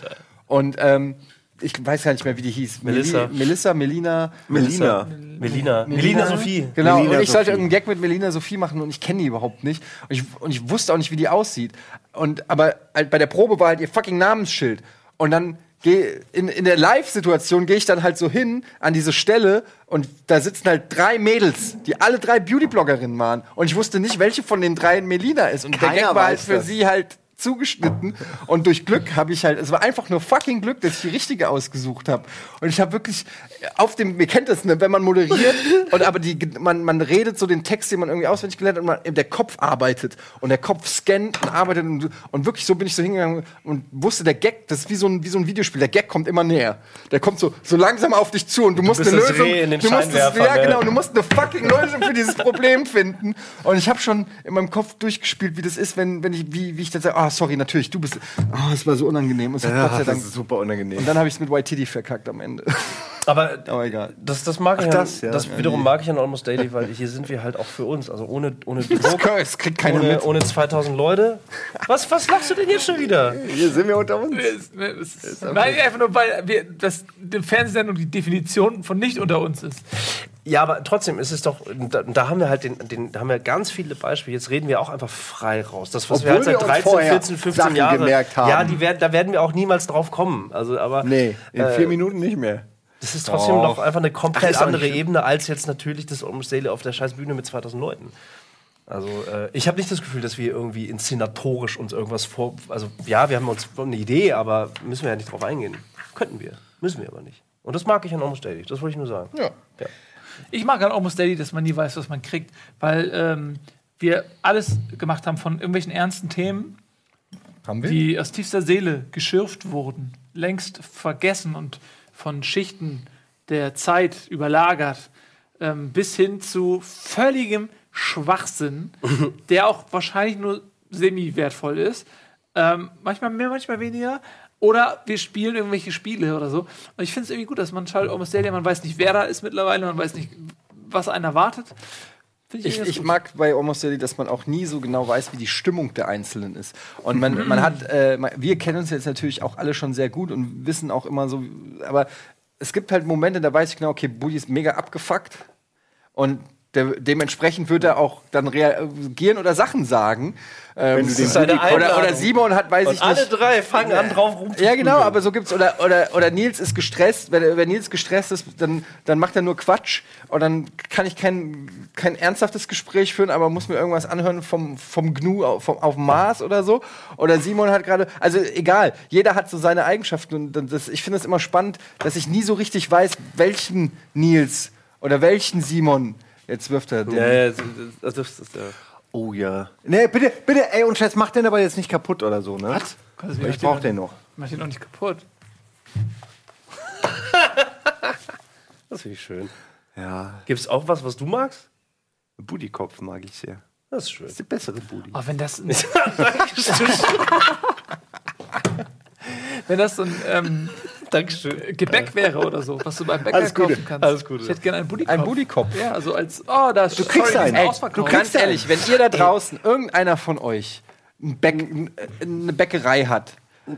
Und ähm, ich weiß gar nicht mehr, wie die hieß. Melissa. Meli- Melissa, Melina. Melina. Melina. Melina Sophie. Genau, Melina und ich sollte Sophie. irgendeinen Gag mit Melina Sophie machen und ich kenne die überhaupt nicht. Und ich, und ich wusste auch nicht, wie die aussieht. Und, aber halt bei der Probe war halt ihr fucking Namensschild. Und dann geh, in, in der Live-Situation gehe ich dann halt so hin an diese Stelle und da sitzen halt drei Mädels, die alle drei Beauty-Bloggerinnen waren. Und ich wusste nicht, welche von den dreien Melina ist. Und Keiner der Gag war halt für das. sie halt zugeschnitten. Und durch Glück habe ich halt es war einfach nur fucking Glück, dass ich die richtige ausgesucht habe. Und ich habe wirklich auf dem ihr kennt das ne, wenn man moderiert und aber die man man redet so den Text den man irgendwie auswendig gelernt hat und man, der Kopf arbeitet und der Kopf scannt und arbeitet und, und wirklich so bin ich so hingegangen und wusste der Gag das ist wie so ein wie so ein Videospiel der Gag kommt immer näher. Der kommt so so langsam auf dich zu und du musst bist eine Lösung du musst das, ja ne? genau du musst eine fucking Lösung für dieses Problem finden. Und ich habe schon in meinem Kopf durchgespielt wie das ist wenn wenn ich wie wie ich dann sage ah sorry natürlich du bist ah es war so unangenehm und Ja, Gott sei das Dank ist super unangenehm. und dann habe ich es mit YTD verkackt am Ende Aber aber egal das, das mag ich das, ja, ja. das wiederum mag ich an Almost Daily, weil hier sind wir halt auch für uns. Also ohne, ohne Druck, es kriegt keiner ohne, mit ohne 2000 Leute. Was, was lachst du denn jetzt schon wieder? Hier sind wir unter uns. Nein, einfach nur, weil wir, das, die Fernsehsendung die Definition von nicht unter uns ist. Ja, aber trotzdem ist es doch, da, da haben wir halt den, den, da haben wir ganz viele Beispiele. Jetzt reden wir auch einfach frei raus. Das, was wir Obwohl halt seit wir uns 13, vorher 14, 15 Sachen Jahren gemerkt haben. Ja, die werden, da werden wir auch niemals drauf kommen. Also, aber Nee, in Äh, vier Minuten nicht mehr. das ist trotzdem Doch. noch einfach eine Ach, komplett nicht andere. Ebene als jetzt natürlich das Almost Daily auf der scheiß Bühne mit 2000 Leuten. Also äh, ich habe nicht das Gefühl, dass wir irgendwie inszenatorisch uns irgendwas vor. Also ja, wir haben uns eine Idee, aber müssen wir ja nicht drauf eingehen. Könnten wir, müssen wir aber nicht. Und das mag ich an Almost Daily. Das wollte ich nur sagen. ja Ja. Ich mag an Almost Daily, dass man nie weiß, was man kriegt, weil ähm, wir alles gemacht haben von irgendwelchen ernsten Themen, die aus tiefster Seele geschürft wurden, längst vergessen und von Schichten der Zeit überlagert, ähm, bis hin zu völligem Schwachsinn, der auch wahrscheinlich nur semi-wertvoll ist. Ähm, manchmal mehr, manchmal weniger. Oder wir spielen irgendwelche Spiele oder so. Und ich finde es irgendwie gut, dass man schaut, Almost Daily, man weiß nicht, wer da ist mittlerweile, man weiß nicht, was einen erwartet. Ich, ich gut. mag bei Almost Daily, dass man auch nie so genau weiß, wie die Stimmung der Einzelnen ist. Und man, man hat, äh, wir kennen uns jetzt natürlich auch alle schon sehr gut und wissen auch immer so, aber es gibt halt Momente, da weiß ich genau, okay, Budi ist mega abgefuckt und der, dementsprechend wird er auch dann reagieren oder Sachen sagen. Ähm, oder, oder. Simon hat, weiß Und ich alle nicht. drei fangen an, drauf rum Ja, genau, aber so gibt's oder oder oder Nils ist gestresst, wenn, wenn Nils gestresst ist, dann dann macht er nur Quatsch und dann kann ich kein kein ernsthaftes Gespräch führen, aber muss mir irgendwas anhören vom vom Gnu auf, vom, auf Mars oder so oder Simon hat gerade also egal, jeder hat so seine Eigenschaften und das, ich finde es immer spannend, dass ich nie so richtig weiß, welchen Nils oder welchen Simon jetzt wirft er den. Ja, ja, das, das, das, das, ja. Oh ja. Nee, bitte, bitte, ey, und Scheiß, mach den aber jetzt nicht kaputt oder so, ne? Was? Ich brauch den den noch. Mach den noch nicht kaputt. das finde ich schön. Ja. Gibt es auch was, was du magst? Budikopf mag ich sehr. Das ist schön. Das ist der bessere Budi. Aber wenn das. wenn das so ein ähm, Dankeschön. Gebäck wäre oder so, was du beim Bäcker Alles Gute. kaufen kannst. Alles Gute. Ich hätte gerne einen Budikopf. Ein Budikopf. Ja, also als. Oh, da ist Du kriegst einen. Ey, Ausverkauf. du Ganz ehrlich, wenn ihr da draußen irgendeiner von euch ein Bäck, n- eine Bäckerei hat,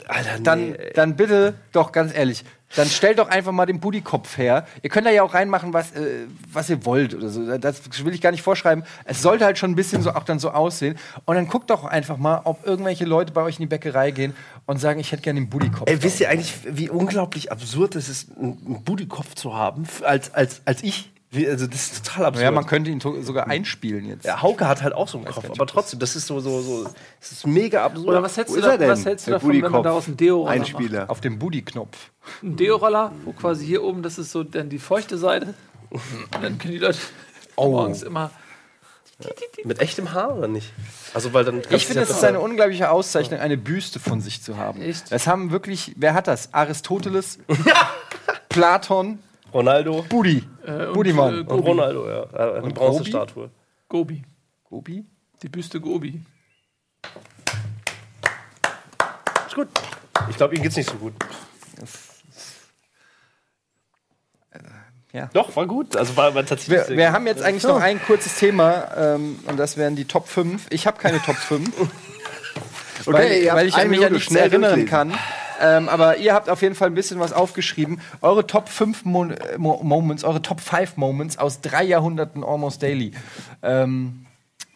Alter, dann, nee, ey. dann bitte doch ganz ehrlich, dann stellt doch einfach mal den Budikopf her. Ihr könnt da ja auch reinmachen, was, äh, was ihr wollt oder so. Das will ich gar nicht vorschreiben. Es sollte halt schon ein bisschen so auch dann so aussehen. Und dann guckt doch einfach mal, ob irgendwelche Leute bei euch in die Bäckerei gehen und sagen, ich hätte gerne den Budikopf. Ey, wisst ihr eigentlich, wie unglaublich absurd es ist, einen Budikopf zu haben, als, als, als ich? Wie, also, das ist total absurd. ja, man könnte ihn sogar einspielen jetzt. ja, Hauke hat halt auch so einen Kopf, aber trotzdem, das ist so, so, so, das ist mega absurd. Oder was hältst, du, da, denn, was hältst du davon, wenn man daraus einen Deo-Roller macht? Einspieler. Auf dem Budi-Knopf. Ein Deo-Roller, wo quasi hier oben, das ist so dann die feuchte Seite. Und dann können die Leute Oh. morgens immer. Mit echtem Haar oder nicht? Also, weil dann. Ich finde, es ist eine unglaubliche Auszeichnung, eine Büste von sich zu haben. Echt? Das haben wirklich, wer hat das? Aristoteles, Platon, Ronaldo Budi. Äh, und, Budiman. äh, und. Ronaldo, ja. Äh, Eine Und Bronzestatue. Gobi. Gobi? Die Büste Gobi. Ist gut. Ich glaube, ihm geht's nicht so gut. Ja. Doch, war gut. Also war, war tatsächlich. Wir, wir haben jetzt eigentlich noch ein kurzes Thema ähm, und das wären die Top 5. Ich habe keine Top 5, weil, ihr habt weil ich mich an nichts schnell erinnern kann. Ähm, aber ihr habt auf jeden Fall ein bisschen was aufgeschrieben. Eure Top 5 Mo Mo Moments, eure Top 5 Moments aus drei Jahrhunderten Almost Daily. Ähm,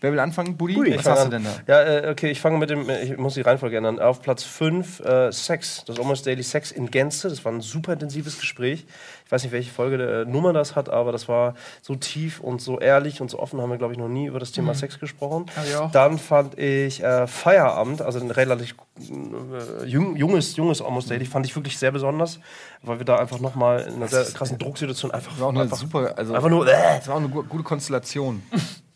wer will anfangen? Budi? Budi, Was hast du an. denn da? Ja, äh, okay, ich fange mit dem, äh, ich muss die Reihenfolge ändern. Auf Platz 5 äh, Sex, das Almost Daily Sex in Gänze. Das war ein super intensives Gespräch. Ich weiß nicht, welche Folge der äh, Nummer das hat, aber das war so tief und so ehrlich und so offen haben wir, glaube ich, noch nie über das Thema Sex gesprochen. Dann fand ich äh, Feierabend, also ein relativ äh, jung, junges, junges Almost Daily, fand ich wirklich sehr besonders, weil wir da einfach nochmal in einer sehr krassen Drucksituation einfach, Das war auch eine einfach, super, also einfach nur, äh, das war auch eine gu gute Konstellation.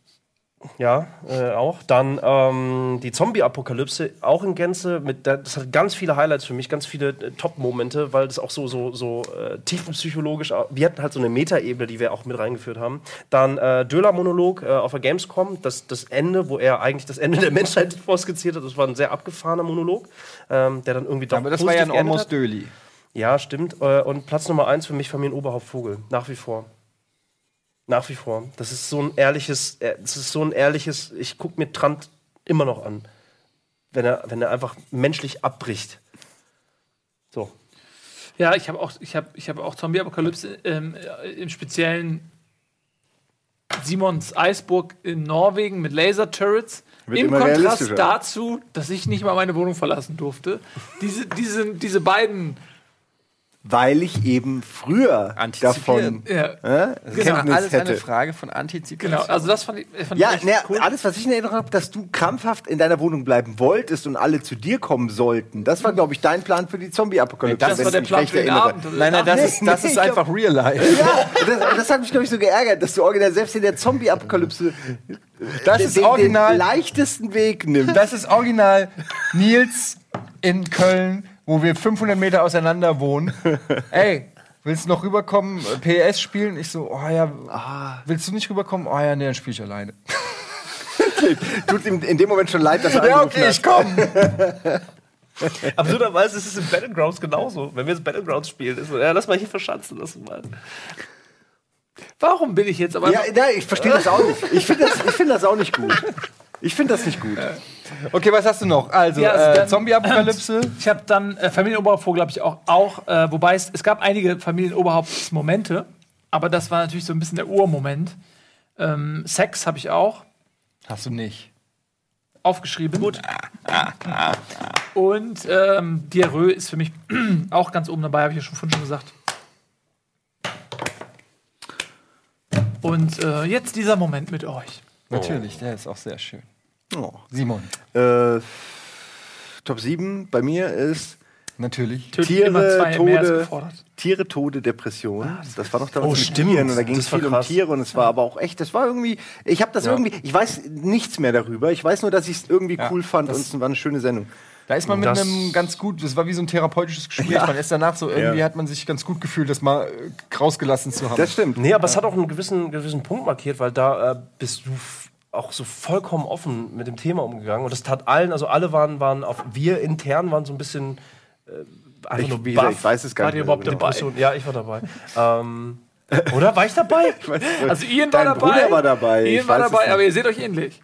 ja, äh, auch. Dann ähm, die Zombie-Apokalypse, auch in Gänze. Mit, das hat ganz viele Highlights für mich, ganz viele äh, Top-Momente, weil das auch so, so, so äh, tiefenpsychologisch, au- wir hatten halt so eine Metaebene, die wir auch mit reingeführt haben. Dann äh, Döler-Monolog äh, auf der Gamescom, das, das Ende, wo er eigentlich das Ende der Menschheit vorskizziert hat. Das war ein sehr abgefahrener Monolog, ähm, der dann irgendwie doch Aber das war ja ein Almost. Daily. Ja, stimmt. Äh, Und Platz Nummer eins für mich Familien Oberhaupt Vogel. Nach wie vor. Nach wie vor. Das ist so ein ehrliches, äh, das ist so ein ehrliches, ich gucke mir Trant immer noch an. Wenn er, wenn er einfach menschlich abbricht. So. Ja, ich habe auch, ich habe, ich habe auch Zombie-Apokalypse ähm, äh, im speziellen Simons Eisburg in Norwegen mit Laser-Turrets. Im Kontrast dazu, dass ich nicht mal meine Wohnung verlassen durfte. Diese, diese, diese beiden. Weil ich eben früher davon Ja, äh, Das ist ja Kenntnis alles eine hätte. Frage von Antizipation. genau. Also das fand ich, fand Ja, ich echt ne, cool. alles, was ich in Erinnerung habe, dass du krampfhaft in deiner Wohnung bleiben wolltest und alle zu dir kommen sollten. Das war, glaube ich, dein Plan für die Zombie-Apokalypse. Nee, Das wenn war ich der mich Plan recht für den erinnere. Abend. Nein, nein, das Nee, ist, das nee, ist einfach real life. Ja, das, das hat mich, glaube ich, so geärgert, dass du original selbst in der Zombie-Apokalypse Das den, ist den, original. den leichtesten Weg nimmst. Das ist original Nils in Köln, wo wir 500 Meter auseinander wohnen. Ey, willst du noch rüberkommen, äh, PS spielen? Ich so, oh ja, willst du nicht rüberkommen? Oh ja, nee, dann spiele ich alleine. Tut ihm in dem Moment schon leid, dass er Ja, okay, hat. ich komme. Absurderweise ist es in Battlegrounds genauso. Wenn wir jetzt Battlegrounds spielen, ist so, ja, lass mal hier verschanzen lassen mal. Warum bin ich jetzt aber. Ja, ja, ich verstehe das auch nicht. Ich finde das, ich find das auch nicht gut. Ich finde das nicht gut. Okay, was hast du noch? Also, Ja, also äh, Zombie-Apokalypse. Ich habe dann äh, Familienoberhauptvogel habe ich auch, auch äh, wobei es, es gab einige Familienoberhauptsmomente, aber das war natürlich so ein bisschen der Urmoment. Ähm, Sex habe ich auch Hast du nicht. aufgeschrieben. Gut. Und ähm, Diarrhoe ist für mich auch ganz oben dabei, habe ich ja schon vorhin schon gesagt. Und äh, jetzt dieser Moment mit euch. Natürlich, der ist auch sehr schön. Oh. Simon. Äh, Top 7 bei mir ist Töten Tiere, Tode, gefordert. Tiere, Tode, Depression. das war doch damals Oh, mit stimmt. Tieren und da ging es Das war viel um krass. Tiere und es war aber auch echt, das war irgendwie, ich habe das irgendwie, ich weiß nichts mehr darüber. Ich weiß nur, dass ich es irgendwie Ja, cool fand und es war eine schöne Sendung. Da ist man mit Das- einem ganz gut, das war wie so ein therapeutisches Gespräch. Man ist danach so, irgendwie Ja. hat man sich ganz gut gefühlt, das mal äh, rausgelassen zu haben. Das stimmt. Nee, aber es hat auch einen gewissen, gewissen Punkt markiert, weil da äh, bist du auch so vollkommen offen mit dem Thema umgegangen. Und das tat allen, also alle waren, waren auf, wir intern waren so ein bisschen äh, Ich- nur baff. ich weiß es gar nicht überhaupt dabei? Ja, ich war dabei. ähm, oder war ich dabei? Also Ian war Dein dabei. Bruder war dabei, ich Ian war dabei, aber ihr seht euch ähnlich.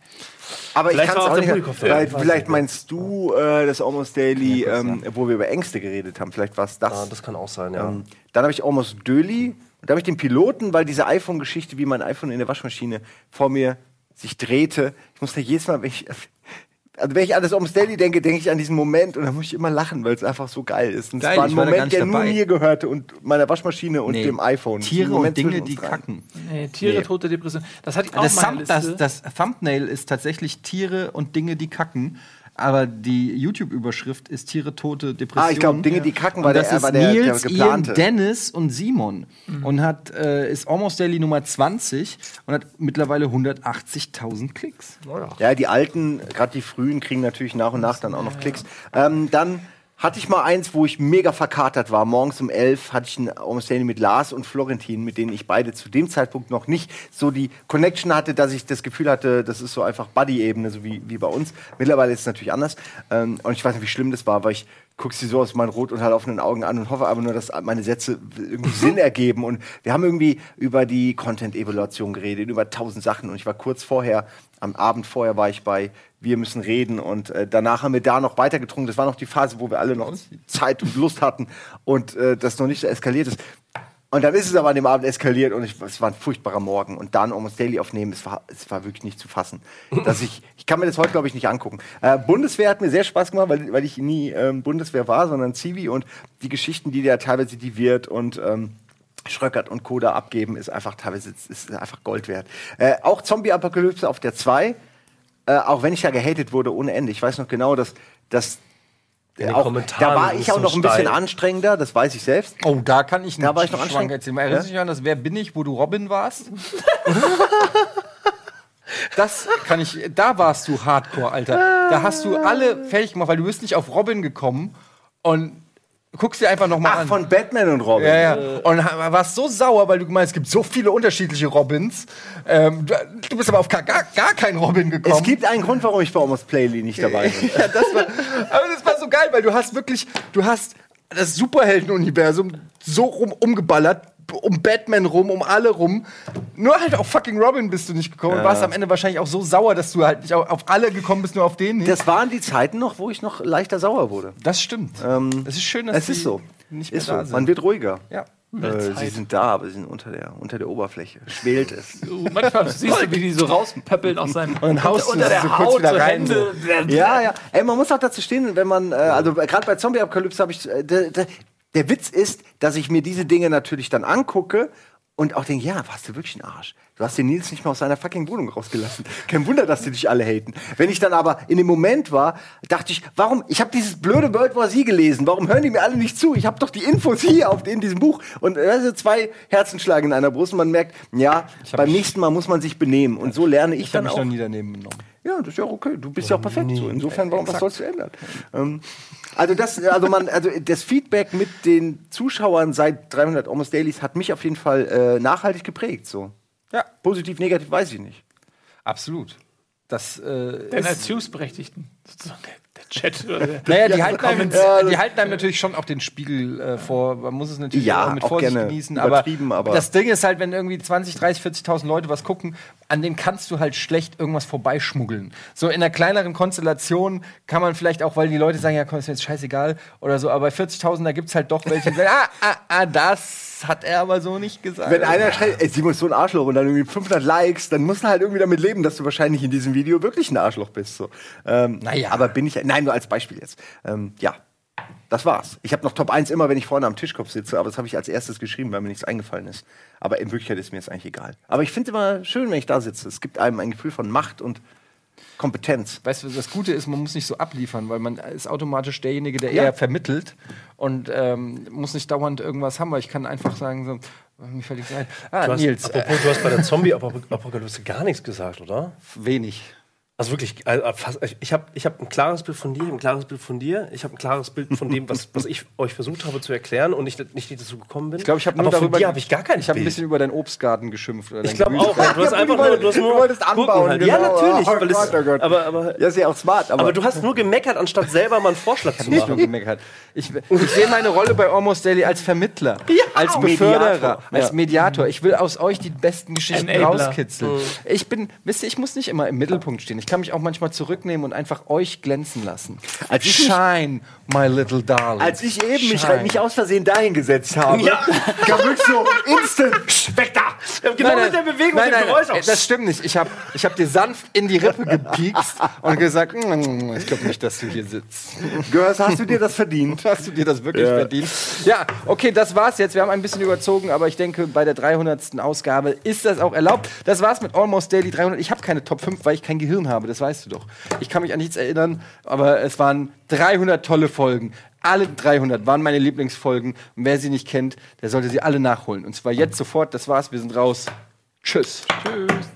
Aber Vielleicht ich kann es auch nicht. Vielleicht, Ich vielleicht meinst du äh, das Almost Daily, ähm, wo wir über Ängste geredet haben. Vielleicht war es das. Ah, das kann auch sein, ja. Ähm, dann habe ich Almost Daily. Und da habe ich den Piloten, weil diese iPhone-Geschichte, wie mein iPhone in der Waschmaschine vor mir sich drehte. Ich musste jedes Mal, wenn ich, also wenn ich an das Almost Daily denke, denke ich an diesen Moment und dann muss ich immer lachen, weil es einfach so geil ist. Und Geil, es war ein war Moment, der nur dabei. mir gehörte und meiner Waschmaschine und Nee. dem iPhone. Tiere und Dinge, die kacken. Nee, Tiere, Nee. tote Depression. Das hatte ich auch Das, Thumb, Liste. das, das Thumbnail ist tatsächlich Tiere und Dinge, die kacken. Aber die YouTube-Überschrift ist Tiere, Tote, Depression. Ah, ich glaube, Dinge, die kacken, war und das der, ist war der, der Nils, Ian, geplante. Dennis und Simon. Und hat, äh, ist Almost Daily Nummer 20 und hat mittlerweile 180.000 Klicks. Ja, die alten, gerade die frühen, kriegen natürlich nach und nach dann auch noch Klicks. Ähm, dann hatte ich mal eins, wo ich mega verkatert war. Morgens um elf hatte ich ein Almost mit Lars und Florentin, mit denen ich beide zu dem Zeitpunkt noch nicht so die Connection hatte, dass ich das Gefühl hatte, das ist so einfach Buddy-Ebene, so wie, wie bei uns. Mittlerweile ist es natürlich anders. Ähm, und ich weiß nicht, wie schlimm das war, weil ich guck sie so aus meinen rot und halt offenen Augen an und hoffe aber nur, dass meine Sätze irgendwie Sinn ergeben. Und wir haben irgendwie über die Content-Evaluation geredet, über tausend Sachen. Und ich war kurz vorher, am Abend vorher war ich bei Wir müssen reden und äh, danach haben wir da noch weiter getrunken. Das war noch die Phase, wo wir alle noch Zeit und Lust hatten und äh, das noch nicht so eskaliert ist. Und dann ist es aber an dem Abend eskaliert und ich, es war ein furchtbarer Morgen. Und dann Almost Daily aufnehmen, es war, es war wirklich nicht zu fassen. Dass ich, ich kann mir das heute, glaube ich, nicht angucken. Äh, Bundeswehr hat mir sehr Spaß gemacht, weil, weil ich nie ähm, Bundeswehr war, sondern Zivi und die Geschichten, die der teilweise die wird und ähm, Schröckert und Koda abgeben, ist einfach teilweise ist, ist einfach Gold wert. Äh, auch Zombie-Apokalypse auf der 2, äh, auch wenn ich ja gehatet wurde ohne Ende. Ich weiß noch genau, dass, dass In den auch, da war ich auch noch ein bisschen steil. anstrengender, das weiß ich selbst. Oh, da kann ich Da war ich noch anstrengend. erzählen. Erinnerst du dich an das Wer bin ich, wo du Robin warst? Das kann ich, da warst du Hardcore, Alter. Da hast du alle fertig gemacht, weil du bist nicht auf Robin gekommen und guckst dir einfach noch mal Ach, an. von Batman und Robin. ja, ja. Und warst so sauer, weil du gemeint hast, es gibt so viele unterschiedliche Robins. Ähm, du, du bist aber auf gar, gar, gar keinen Robin gekommen. Es gibt einen Grund, warum ich bei Almost Playly nicht dabei bin. ja, das war, aber das war so geil, weil du hast wirklich, du hast das Superhelden-Universum so rum umgeballert, um Batman rum, um alle rum. Nur halt auf fucking Robin bist du nicht gekommen und warst am Ende wahrscheinlich auch so sauer, dass du halt nicht auf, alle gekommen bist, nur auf den nicht. Das waren die Zeiten noch, wo ich noch leichter sauer wurde. Das stimmt. es ist schön, dass Es die ist so. nicht mehr Ist da so. sind. Man wird ruhiger. ja. Äh, sie sind da, aber sie sind unter der, unter der Oberfläche. Schwelt es. Manchmal siehst du, wie die so rauspöppeln aus seinem. Und haust unter sie der so kurz Haut wieder rein. So. Ja, ja. Ey, man muss auch dazu stehen, wenn man, äh, also gerade bei Zombie-Apokalypse habe ich, äh, der, Witz ist, dass ich mir diese Dinge natürlich dann angucke und auch denke, ja, warst du wirklich ein Arsch. Du hast den Nils nicht mal aus seiner fucking Wohnung rausgelassen. Kein Wunder, dass die dich alle haten. Wenn ich dann aber in dem Moment war, dachte ich, warum? Ich habe dieses blöde World War Z gelesen. Warum hören die mir alle nicht zu? Ich habe doch die Infos hier auf in diesem Buch und also zwei Herzenschläge in einer Brust und man merkt, ja, beim nächsten Mal muss man sich benehmen und so lerne ich, Ich habe dann mich auch. noch nie daneben genommen. Ja, das ist ja okay. Du bist ja auch perfekt so. Insofern, warum was sollst du ändern? Ähm, also das, also man, also das Feedback mit den Zuschauern seit 300 Almost Dailies hat mich auf jeden Fall äh, nachhaltig geprägt. So Ja, positiv, negativ, weiß ich nicht. absolut. Das äh, Den Erziehungsberechtigten. Sozusagen Chat. Naja, die, Ja, halten einem. Ja, die halten einem natürlich schon auch den Spiegel äh, vor. Man muss es natürlich Ja, auch mit auch Vorsicht gerne genießen. Aber, übertrieben, aber- das Ding ist halt, wenn irgendwie 20, 30, 40.000 Leute was gucken, an denen kannst du halt schlecht irgendwas vorbeischmuggeln. So in einer kleineren Konstellation kann man vielleicht auch, weil die Leute sagen, ja komm, ist mir jetzt scheißegal oder so, aber bei 40.000, da gibt es halt doch welche, die sagen, ah, ah, ah, das hat er aber so nicht gesagt. Wenn einer schreibt, ey, Simon ist so ein Arschloch und dann irgendwie 500 Likes, dann musst du halt irgendwie damit leben, dass du wahrscheinlich in diesem Video wirklich ein Arschloch bist. So. Ähm, Naja. Aber bin ich, nein, nur als Beispiel jetzt. Ähm, ja, das war's. Ich habe noch Top 1 immer, wenn ich vorne am Tischkopf sitze, aber das habe ich als erstes geschrieben, weil mir nichts eingefallen ist. Aber in Wirklichkeit ist mir das eigentlich egal. Aber ich finde immer schön, wenn ich da sitze. Es gibt einem ein Gefühl von Macht und Kompetenz. Weißt du, das Gute ist, man muss nicht so abliefern, weil man ist automatisch derjenige, der Ja. eher vermittelt und ähm, muss nicht dauernd irgendwas haben, weil ich kann einfach sagen, so, mir fällt nichts ein. Ah, Du hast, Nils, äh, apropos, du hast bei der Zombie-Apokalypse gar nichts gesagt, oder? wenig. Also wirklich, also ich habe ich hab ein klares Bild von dir, ein klares Bild von dir. Ich habe ein klares Bild von dem, was, was ich euch versucht habe zu erklären und nicht, nicht dazu gekommen bin. Ich glaube, ich habe nur Aber von darüber. dir habe ich gar kein Ich habe ein bisschen über deinen Obstgarten geschimpft. Oder Ich dein glaube auch. Du hast Ja, einfach du nur, du hast wolltest- nur du wolltest anbauen, halt. genau. Ja, natürlich. Oh weil es, Gott, oh Gott. Aber, aber, Ja, ist ja auch smart, aber, aber du hast nur gemeckert, anstatt selber mal einen Vorschlag zu nicht nur machen. gemeckert. Ich, ich sehe meine Rolle bei Almost Daily als Vermittler, als Mediator. Beförderer, als Ja. Mediator. Ich will aus euch die besten Geschichten Enabler. rauskitzeln. Ich bin, wisst ihr, ich muss nicht immer im Mittelpunkt stehen. Ich kann mich auch manchmal zurücknehmen und einfach euch glänzen lassen. Als ich Shine, my little darling. Als ich eben mich, mich aus Versehen dahin gesetzt habe, Ja. kam wirklich so instant weg da. Genau mit der Bewegung nein, und dem nein, Geräusch nein, das stimmt nicht. Ich habe ich hab dir sanft in die Rippe gepiekst und gesagt, "Mm, ich glaube nicht, dass du hier sitzt. Gehörst, hast du dir das verdient? Hast du dir das wirklich verdient? Ja, okay, das war's jetzt. Wir haben ein bisschen überzogen, aber ich denke, bei der 300. Ausgabe ist das auch erlaubt. Das war's mit Almost Daily 300. Ich habe keine Top 5, weil ich kein Gehirn habe, das weißt du doch. Ich kann mich an nichts erinnern, aber es waren 300 tolle Folgen. Alle 300 waren meine Lieblingsfolgen. Und wer sie nicht kennt, der sollte sie alle nachholen. Und zwar jetzt sofort. Das war's, wir sind raus. Tschüss. Tschüss.